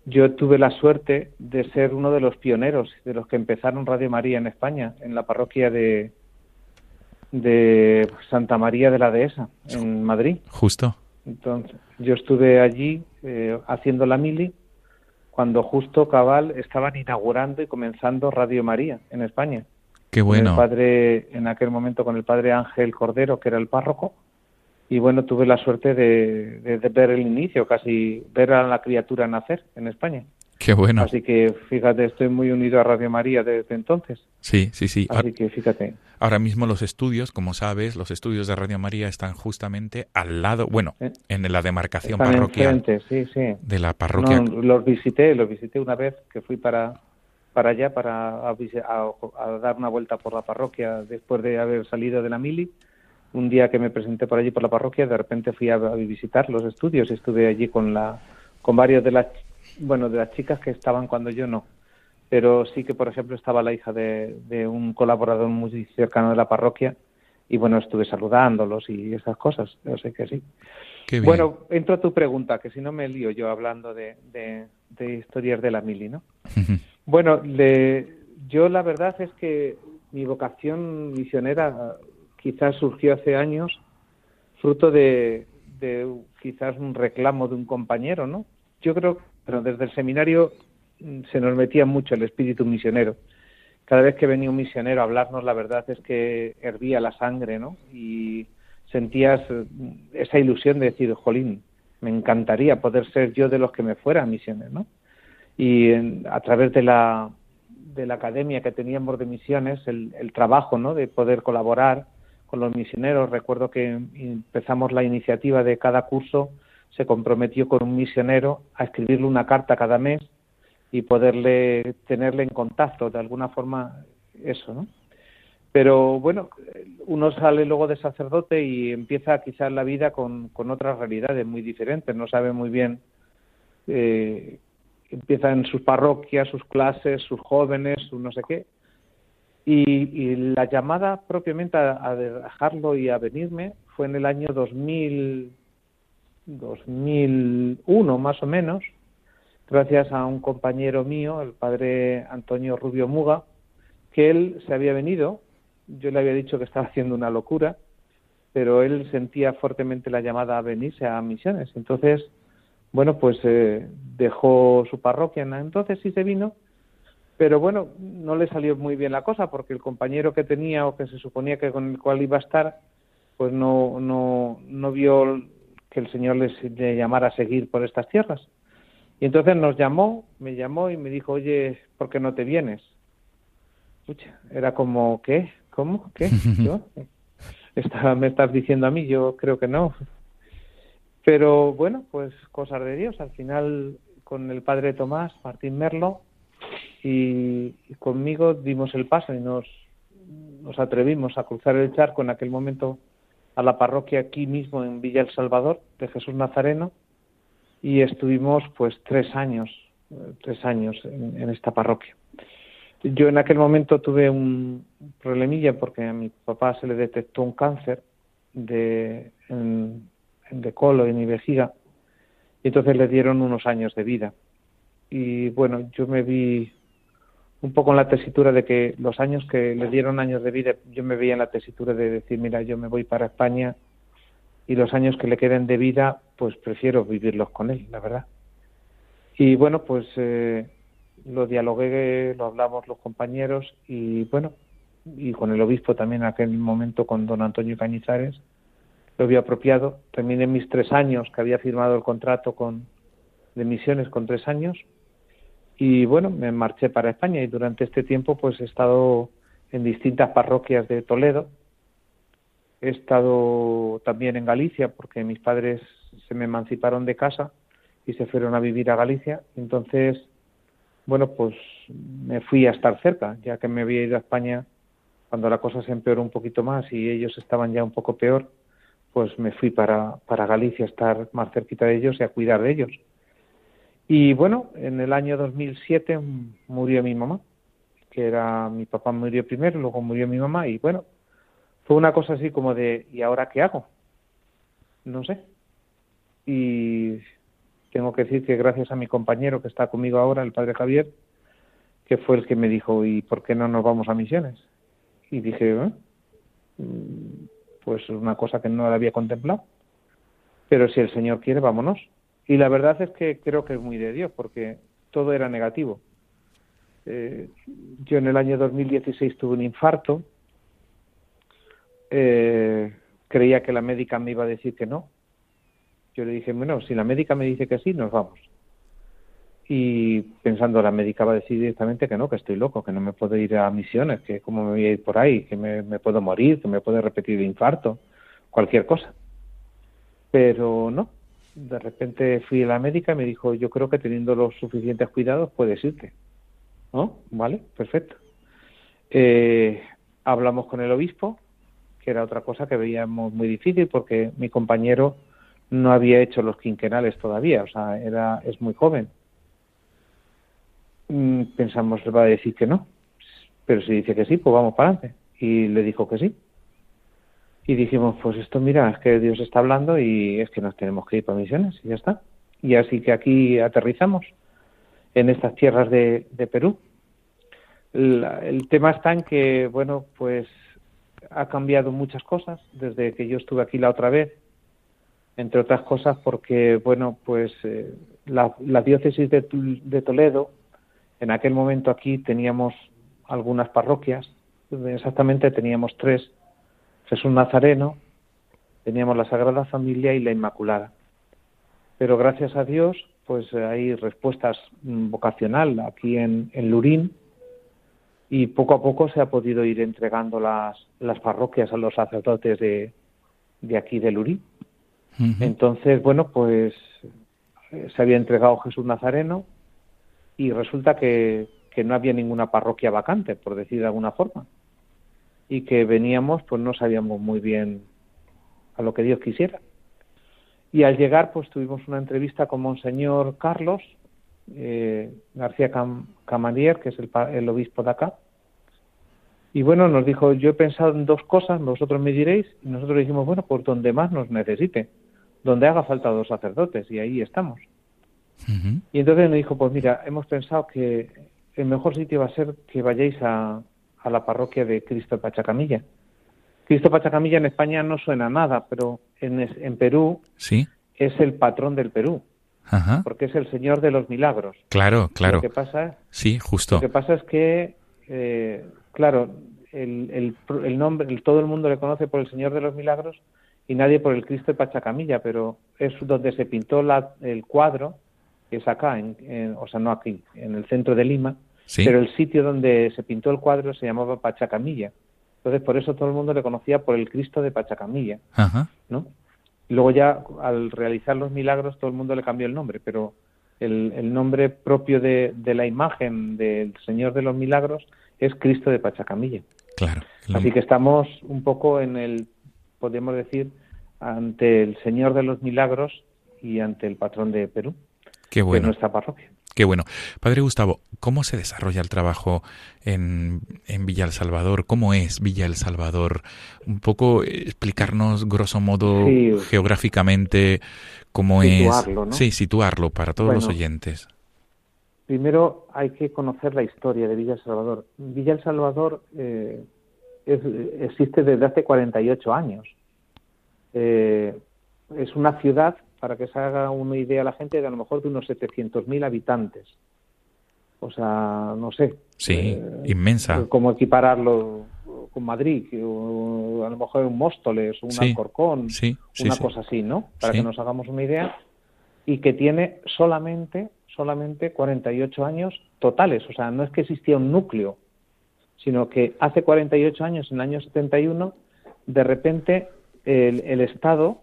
Yo tuve la suerte de ser uno de los pioneros, de los que empezaron Radio María en España, en la parroquia de, de Santa María de la Dehesa, en Madrid. Justo. Entonces, yo estuve allí eh, haciendo la mili cuando justo cabal estaban inaugurando y comenzando Radio María en España. Qué Con el bueno. padre, en aquel momento con el padre Ángel Cordero, que era el párroco, y bueno, tuve la suerte de, de- de ver el inicio, casi ver a la criatura nacer en España. Qué bueno. Así que fíjate, estoy muy unido a Radio María desde entonces. Sí, sí, sí. Así que fíjate. Ahora mismo los estudios, como sabes, los estudios de Radio María están justamente al lado, bueno, Eh, en la demarcación Están parroquial enfrente, sí, sí. de la parroquia. No, los visité, los visité una vez que fui para para allá para a, a- a dar una vuelta por la parroquia después de haber salido de la mili. Un día que me presenté por allí por la parroquia, de repente fui a, visitar los estudios estuve allí con la con varios de las bueno de las chicas que estaban cuando yo no. Pero sí que por ejemplo estaba la hija de, de un colaborador muy cercano de la parroquia y bueno estuve saludándolos y esas cosas. Yo sé que sí. Qué bien. Bueno, entro a tu pregunta, que si no me lío yo hablando de, de, de historias de la mili, ¿no? Bueno, le- yo la verdad es que mi vocación misionera quizás surgió hace años fruto de, de quizás un reclamo de un compañero, ¿no? Yo creo, pero desde el seminario mm, se nos metía mucho el espíritu misionero. Cada vez que venía un misionero a hablarnos, la verdad es que hervía la sangre, ¿no? Y sentías eh, esa ilusión de decir, jolín, me encantaría poder ser yo de los que me fuera a misiones, ¿no? y en- a través de la de la academia que teníamos de misiones el, el trabajo no de poder colaborar con los misioneros recuerdo que empezamos la iniciativa de cada curso se comprometió con un misionero a escribirle una carta cada mes y poderle tenerle en contacto de alguna forma eso no pero bueno uno sale luego de sacerdote y empieza quizás la vida con, con otras realidades muy diferentes no sabe muy bien eh, empieza en sus parroquias, sus clases, sus jóvenes, su no sé qué. Y, la llamada propiamente a, a dejarlo y a venirme fue en el año 2000, 2001 más o menos, gracias a un compañero mío, el padre Antonio Rubio Muga, que él se había venido, yo le había dicho que estaba haciendo una locura, pero él sentía fuertemente la llamada a venirse a misiones. Entonces, bueno, pues eh, dejó su parroquia en entonces y se vino, pero bueno, no le salió muy bien la cosa porque el compañero que tenía o que se suponía que con el cual iba a estar, pues no, no, no vio que el Señor les, le llamara a seguir por estas tierras. Y entonces nos llamó, me llamó y me dijo, oye, ¿por qué no te vienes? Pucha, era como, ¿qué? ¿Cómo? ¿Qué? (laughs) ¿Yo? Me estás diciendo a mí, yo creo que no. Pero bueno, pues cosas de Dios. Al final, con el padre Tomás, Martín Merlo, y, y conmigo dimos el paso y nos, nos atrevimos a cruzar el charco en aquel momento a la parroquia aquí mismo en Villa El Salvador de Jesús Nazareno y estuvimos pues tres años, eh, tres años en, en esta parroquia. Yo en aquel momento tuve un problemilla porque a mi papá se le detectó un cáncer de, en- en de colon y vejiga y entonces le dieron unos años de vida. Y bueno, yo me vi un poco en la tesitura de que los años que le dieron años de vida, yo me veía en la tesitura de decir, mira, yo me voy para España y los años que le queden de vida, pues prefiero vivirlos con él, la verdad. Y bueno, pues eh, lo dialogué, lo hablamos los compañeros y bueno, y con el obispo también en aquel momento, con don Antonio Cañizares, lo había apropiado. Terminé mis tres años, que había firmado el contrato con, de misiones con tres años, y bueno, me marché para España y durante este tiempo pues he estado en distintas parroquias de Toledo. He estado también en Galicia porque mis padres se me emanciparon de casa y se fueron a vivir a Galicia. Entonces, bueno, pues me fui a estar cerca, ya que me había ido a España cuando la cosa se empeoró un poquito más y ellos estaban ya un poco peor, pues me fui para, para Galicia a estar más cerquita de ellos y a cuidar de ellos. Y bueno, en el año 2007 murió mi mamá, que era mi papá murió primero, luego murió mi mamá y bueno, fue una cosa así como de ¿y ahora qué hago? No sé. Y tengo que decir que gracias a mi compañero que está conmigo ahora, el padre Javier, que fue el que me dijo ¿y por qué no nos vamos a misiones? Y dije, "¿Eh? Mm, pues una cosa que no la había contemplado. Pero si el Señor quiere, vámonos. Y la verdad es que creo que es muy de Dios, porque todo era negativo. Eh, yo en el año 2016 tuve un infarto, eh, creía que la médica me iba a decir que no. Yo le dije, bueno, si la médica me dice que sí, nos vamos. Y pensando, la médica va a decir directamente que no, que estoy loco, que no me puedo ir a misiones, que cómo me voy a ir por ahí, que me, me puedo morir, que me puede repetir el infarto, cualquier cosa. Pero no, de repente fui a la médica y me dijo, yo creo que teniendo los suficientes cuidados puedes irte. ¿No? Vale, perfecto. Eh, hablamos con el obispo, que era otra cosa que veíamos muy difícil porque mi compañero no había hecho los quinquenales todavía, o sea, era, es muy joven. Mm, Pensamos, le va a decir que no, pero si dice que sí, pues vamos para adelante. Y le dijo que sí. Y dijimos, pues esto, mira, es que Dios está hablando y es que nos tenemos que ir para misiones y ya está. Y así que aquí aterrizamos en estas tierras de, de Perú. El tema está en que, bueno, pues ha cambiado muchas cosas desde que yo estuve aquí la otra vez, entre otras cosas porque, bueno, pues eh, la, la diócesis de, de Toledo, en aquel momento aquí teníamos algunas parroquias, exactamente teníamos tres, Jesús Nazareno, teníamos la Sagrada Familia y la Inmaculada. Pero gracias a Dios, pues eh, hay respuestas mm, vocacional aquí en, en Lurín y poco a poco se ha podido ir entregando las, las parroquias a los sacerdotes de, de aquí de Lurín. Entonces, bueno, pues eh, se había entregado Jesús Nazareno y resulta que, que no había ninguna parroquia vacante, por decir de alguna forma. Y que veníamos, pues no sabíamos muy bien a lo que Dios quisiera. Y al llegar, pues tuvimos una entrevista con Monseñor Carlos eh, García Cam Camanier, que es el, el obispo de acá. Y bueno, nos dijo, yo he pensado en dos cosas, vosotros me diréis, y nosotros dijimos, bueno, pues donde más nos necesite, donde haga falta dos sacerdotes, y ahí estamos. Y entonces me dijo, pues mira, hemos pensado que el mejor sitio va a ser que vayáis a, a la parroquia de Cristo Pachacamilla. Cristo Pachacamilla en España no suena a nada, pero en, en Perú Sí. es el patrón del Perú, Ajá. porque es el Señor de los milagros. Claro, claro. Lo que pasa, Sí, justo. lo que pasa es que, eh, claro, el, el, el nombre, el- todo el mundo le conoce por el Señor de los Milagros y nadie por el Cristo de Pachacamilla, pero es donde se pintó la, el cuadro, que es acá, en, en- o sea, no aquí, en el centro de Lima, Sí. pero el sitio donde se pintó el cuadro se llamaba Pachacamilla. Entonces, por eso todo el mundo le conocía por el Cristo de Pachacamilla, Ajá. ¿no? Luego ya, al realizar los milagros, todo el mundo le cambió el nombre, pero el, el nombre propio de, de la imagen del Señor de los Milagros es Cristo de Pachacamilla. Claro. Así que estamos un poco en el, podríamos decir, ante el Señor de los Milagros y ante el patrón de Perú, Qué bueno. nuestra parroquia. Qué bueno. Padre Gustavo, ¿cómo se desarrolla el trabajo en, en Villa El Salvador? ¿Cómo es Villa El Salvador? Un poco eh, explicarnos, grosso modo, Sí. geográficamente, cómo Situarlo, es. ¿no? Sí, situarlo para todos los oyentes. Primero hay que conocer la historia de Villa El Salvador. Villa El Salvador eh, es- existe desde hace 48 años. Eh, es una ciudad, para que se haga una idea la gente, de a lo mejor de unos 700.000 habitantes. O sea, no sé. Sí, eh, inmensa. Cómo equipararlo con Madrid, o a lo mejor un Móstoles, un Sí, Alcorcón, Sí, sí, una cosa así, ¿no? Para que nos hagamos una idea. Y que tiene solamente, solamente 48 años totales. O sea, no es que existía un núcleo, sino que hace 48 años, en el año 71, de repente el, el Estado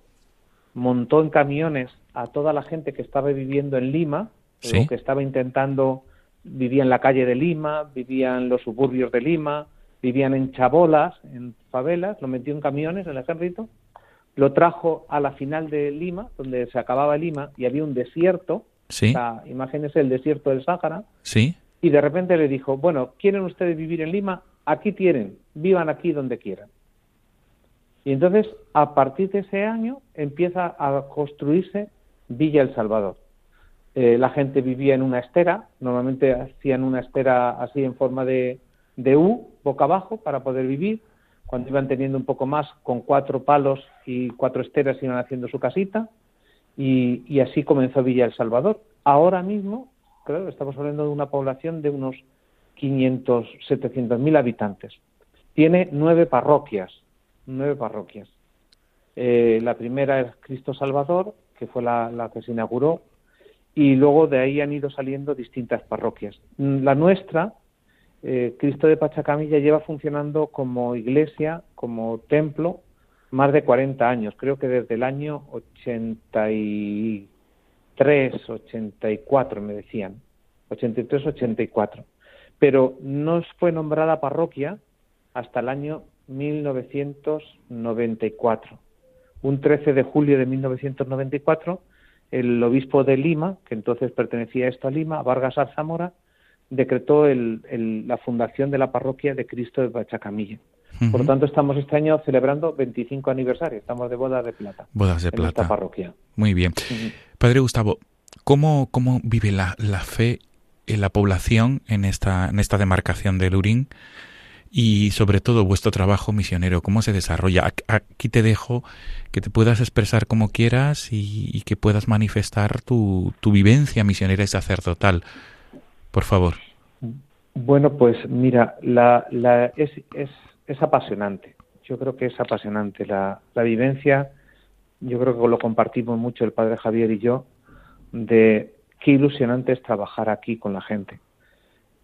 montó en camiones a toda la gente que estaba viviendo en Lima, Sí. o que estaba intentando, vivía en la calle de Lima, vivía en los suburbios de Lima, vivían en chabolas, en favelas, lo metió en camiones el ejército, lo trajo a la final de Lima, donde se acababa Lima, y había un desierto, Sí, o sea, imagínense el desierto del Sáhara, sí. y de repente le dijo, bueno, ¿quieren ustedes vivir en Lima? Aquí tienen, vivan aquí donde quieran. Y entonces, a partir de ese año, empieza a construirse Villa El Salvador. Eh, la gente vivía en una estera, normalmente hacían una estera así en forma de, de U, boca abajo, para poder vivir. Cuando iban teniendo un poco más, con cuatro palos y cuatro esteras iban haciendo su casita. Y, y así comenzó Villa El Salvador. Ahora mismo claro, estamos hablando de una población de unos 500, 700 mil habitantes. Tiene nueve parroquias, nueve parroquias. Eh, la primera es Cristo Salvador, que fue la, la que se inauguró, y luego de ahí han ido saliendo distintas parroquias. Mm, La nuestra, eh, Cristo de Pachacamilla, lleva funcionando como iglesia, como templo, más de 40 años. Creo que desde el año 83, 84, me decían. 83, 84. Pero no fue nombrada parroquia hasta el año 1994. Un 13 de julio de 1994, el obispo de Lima, que entonces pertenecía esto a Lima, Vargas Arzamora, decretó el- el- la fundación de la parroquia de Cristo de Pachacamilla. Por lo tanto, estamos este año celebrando 25 aniversario, estamos de boda de plata Bodas de en esta plata. parroquia. Muy bien. Padre Gustavo, ¿cómo, cómo vive la, la fe en la población en esta, en esta demarcación de Lurín? Y sobre todo vuestro trabajo misionero, ¿cómo se desarrolla? Aquí te dejo que te puedas expresar como quieras y, y que puedas manifestar tu, tu vivencia misionera y sacerdotal. Por favor. Bueno, pues mira, la, la, es, es, es apasionante. Yo creo que es apasionante. La, la vivencia, yo creo que lo compartimos mucho el padre Javier y yo, de qué ilusionante es trabajar aquí con la gente.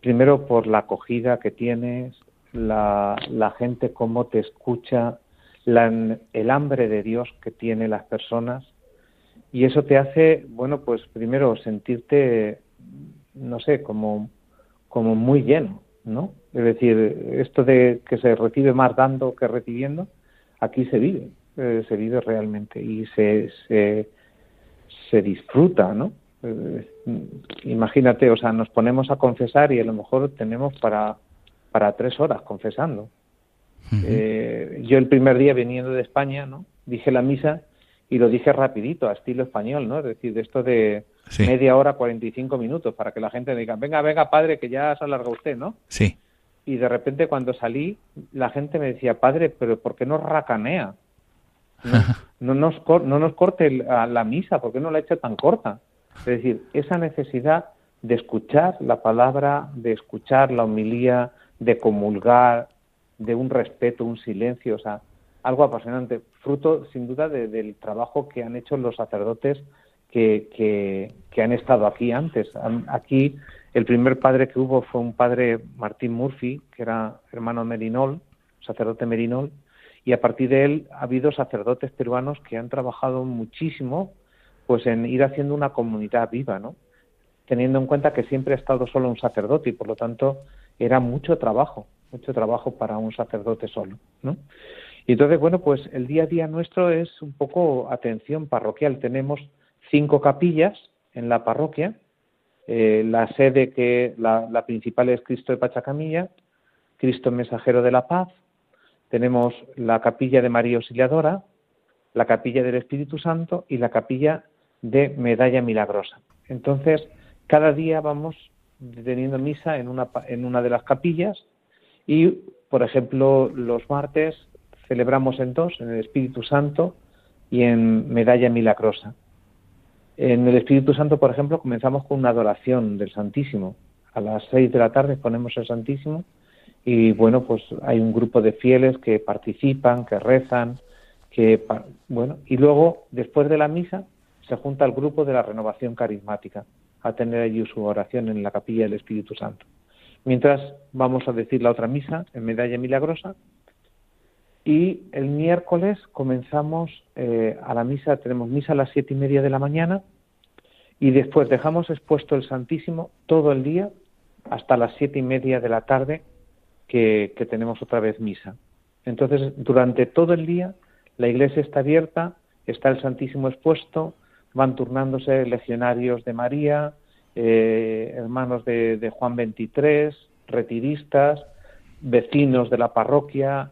Primero por la acogida que tienes, la, gente cómo te escucha, la- el hambre de Dios que tienen las personas. Y eso te hace, bueno, pues primero sentirte, no sé, como como muy lleno, ¿no? Es decir, esto de que se recibe más dando que recibiendo, aquí se vive, eh, se vive realmente y se, se, se disfruta, ¿no? Eh, imagínate, o sea, nos ponemos a confesar y a lo mejor tenemos para, para tres horas confesando. Eh, yo el primer día viniendo de España, ¿no? Dije la misa y lo dije rapidito, a estilo español, ¿no? Es decir, de esto de Sí. media hora, 45 minutos, para que la gente diga, venga, venga, padre, que ya se alarga usted, ¿no? Sí. Y de repente cuando salí, la gente me decía, padre, pero ¿por qué no racanea? No, (laughs) no nos, cor- no nos corte el- a la misa, ¿por qué no la echa tan corta? Es decir, esa necesidad de escuchar la palabra, de escuchar la homilía, de comulgar, de un respeto, un silencio, o sea, algo apasionante, fruto sin duda de- del trabajo que han hecho los sacerdotes que, que, han estado aquí antes. Aquí el primer padre que hubo fue un padre Martín Murphy, que era hermano Merinol, sacerdote Merinol, y a partir de él ha habido sacerdotes peruanos que han trabajado muchísimo pues en ir haciendo una comunidad viva, ¿no? Teniendo en cuenta que siempre ha estado solo un sacerdote y por lo tanto era mucho trabajo, mucho trabajo para un sacerdote solo, ¿no? Y entonces, bueno, pues el día a día nuestro es un poco atención parroquial. Tenemos cinco capillas en la parroquia. Eh, la sede que la, la principal es Cristo de Pachacamilla, Cristo Mensajero de la Paz. Tenemos la capilla de María Auxiliadora, la capilla del Espíritu Santo y la capilla de Medalla Milagrosa. Entonces, cada día vamos teniendo misa en una, en una de las capillas y, por ejemplo, los martes celebramos en dos, en el Espíritu Santo y en Medalla Milagrosa. En el Espíritu Santo, por ejemplo, comenzamos con una adoración del Santísimo. A las seis de la tarde ponemos el Santísimo y, bueno, pues hay un grupo de fieles que participan, que rezan, que, bueno, y luego, después de la misa, se junta el grupo de la renovación carismática a tener allí su oración en la capilla del Espíritu Santo. Mientras vamos a decir la otra misa en Medalla Milagrosa y el miércoles comenzamos eh, a la misa, tenemos misa a las siete y media de la mañana y después dejamos expuesto el Santísimo todo el día hasta las siete y media de la tarde que, que tenemos otra vez misa. Entonces, durante todo el día la iglesia está abierta, está el Santísimo expuesto, van turnándose legionarios de María, eh, hermanos de, de Juan 23, retiristas, vecinos de la parroquia,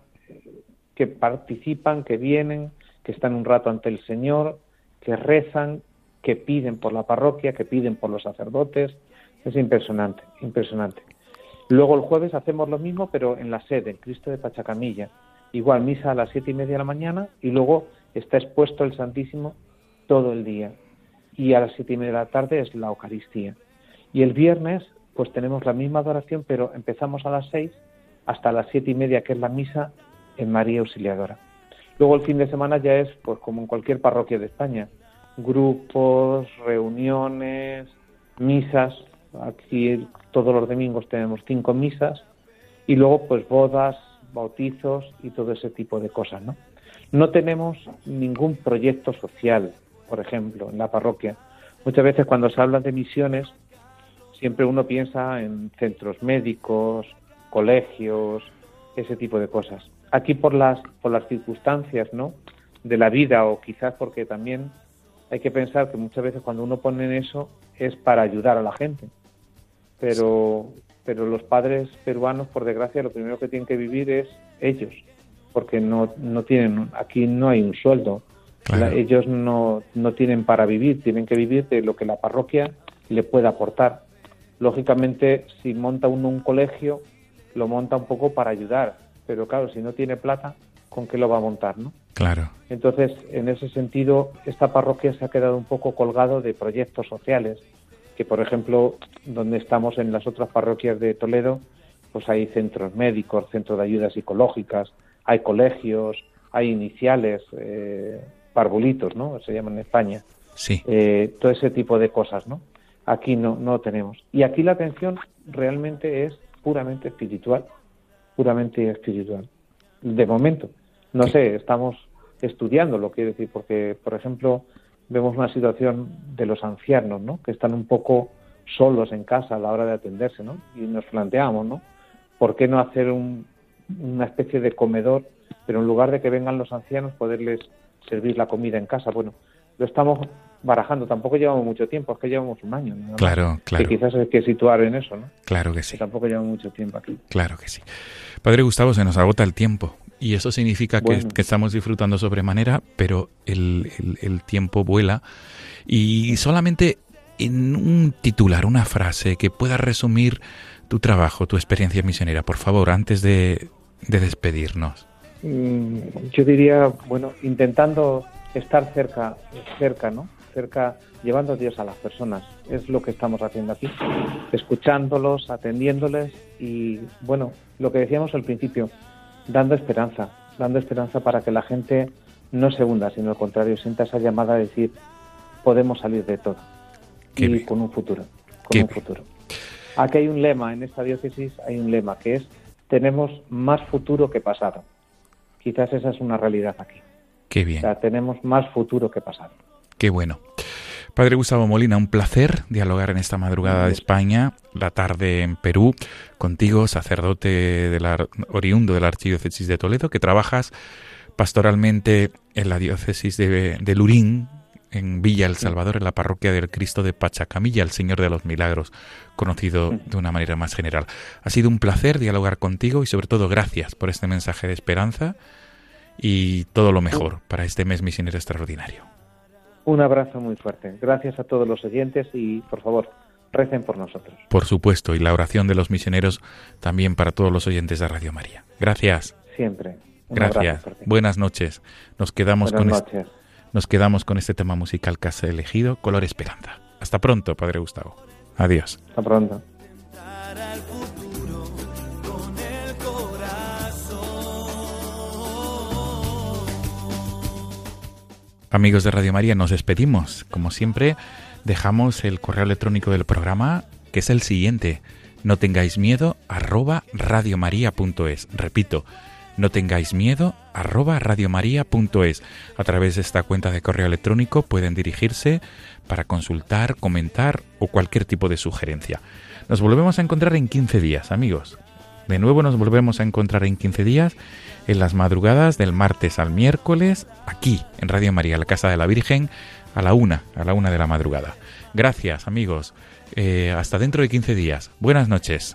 que participan, que vienen, que están un rato ante el Señor, que rezan, que piden por la parroquia, que piden por los sacerdotes. Es impresionante, impresionante. Luego el jueves hacemos lo mismo, pero en la sede, en Cristo de Pachacamilla. Igual misa a las siete y media de la mañana y luego está expuesto el Santísimo todo el día. Y a las siete y media de la tarde es la Eucaristía. Y el viernes, pues tenemos la misma adoración, pero empezamos a las seis hasta las siete y media, que es la misa en María Auxiliadora. Luego el fin de semana ya es, pues como en cualquier parroquia de España, grupos, reuniones, misas. Aquí todos los domingos tenemos cinco misas y luego pues bodas, bautizos y todo ese tipo de cosas, ¿no? No tenemos ningún proyecto social, por ejemplo, en la parroquia. Muchas veces cuando se habla de misiones, siempre uno piensa en centros médicos, colegios, ese tipo de cosas. Aquí por las por las circunstancias, ¿no? de la vida o quizás porque también hay que pensar que muchas veces cuando uno pone en eso es para ayudar a la gente. Pero pero los padres peruanos por desgracia lo primero que tienen que vivir es ellos, porque no no tienen aquí no hay un sueldo. Claro. La- ellos no no tienen para vivir, tienen que vivir de lo que la parroquia le pueda aportar. Lógicamente, si monta uno un colegio, lo monta un poco para ayudar, pero claro, si no tiene plata, ¿con qué lo va a montar, no? Claro, Entonces, en ese sentido, esta parroquia se ha quedado un poco colgado de proyectos sociales, que por ejemplo, donde estamos en las otras parroquias de Toledo, pues hay centros médicos, centros de ayudas psicológicas, hay colegios, hay iniciales, eh, parvulitos, ¿no? Se llaman en España sí, eh, todo ese tipo de cosas, ¿no? Aquí no, no tenemos. Y aquí la atención realmente es puramente espiritual, puramente espiritual. De momento, no sé, estamos estudiándolo, quiero decir, porque, por ejemplo, vemos una situación de los ancianos, ¿no? Que están un poco solos en casa a la hora de atenderse, ¿no? Y nos planteamos, ¿no? ¿Por qué no hacer un- una especie de comedor, pero en lugar de que vengan los ancianos, poderles servir la comida en casa? Bueno, lo estamos barajando, tampoco llevamos mucho tiempo, es que llevamos un año. claro, claro, Que quizás hay que situar en eso, ¿no? claro que Que sí, tampoco llevamos mucho tiempo aquí. claro que sí. Padre Gustavo, se nos agota el tiempo y eso significa que, estamos disfrutando sobremanera, pero el, el- el tiempo vuela y solamente en un titular, una frase que pueda resumir tu trabajo, tu experiencia misionera, por favor, antes de, de despedirnos. Mm, Yo diría, bueno, intentando estar cerca, cerca, ¿no? Cerca, llevando a Dios a las personas. Es lo que estamos haciendo aquí. Escuchándolos, atendiéndoles y, bueno, lo que decíamos al principio, dando esperanza, dando esperanza para que la gente no se hunda, sino al contrario, sienta esa llamada a decir, podemos salir de todo. Qué y bien. con un futuro, con Qué un futuro. Aquí hay un lema, en esta diócesis hay un lema que es, tenemos más futuro que pasado. Quizás esa es una realidad aquí. Qué O bien. sea, tenemos más futuro que pasado. Qué bueno. Padre Gustavo Molina, un placer dialogar en esta madrugada de España, la tarde en Perú, contigo, sacerdote de la, oriundo de la Archidiócesis de Toledo, que trabajas pastoralmente en la diócesis de, de Lurín, en Villa El Salvador, en la parroquia del Cristo de Pachacamilla, el Señor de los Milagros, conocido de una manera más general. Ha sido un placer dialogar contigo y sobre todo gracias por este mensaje de esperanza y todo lo mejor para este mes misionero extraordinario. Un abrazo muy fuerte. Gracias a todos los oyentes y, por favor, recen por nosotros. Por supuesto, y la oración de los misioneros también para todos los oyentes de Radio María. Gracias, Siempre. Un gracias. Buenas noches. Nos quedamos Buenas con este, noches. Nos quedamos con este tema musical que has elegido, Color Esperanza. Hasta pronto, Padre Gustavo. Adiós. Hasta pronto. Amigos de Radio María, nos despedimos. Como siempre, dejamos el correo electrónico del programa, que es el siguiente. No tengáis miedo, arroba radiomaria.es. Repito, no tengáis miedo, arroba radiomaria.es. A través de esta cuenta de correo electrónico pueden dirigirse para consultar, comentar o cualquier tipo de sugerencia. Nos volvemos a encontrar en 15 días, amigos. De nuevo nos volvemos a encontrar en 15 días en las madrugadas del martes al miércoles, aquí en Radio María, la Casa de la Virgen, a la una, a la una de la madrugada. Gracias, amigos. Eh, hasta dentro de 15 días. Buenas noches.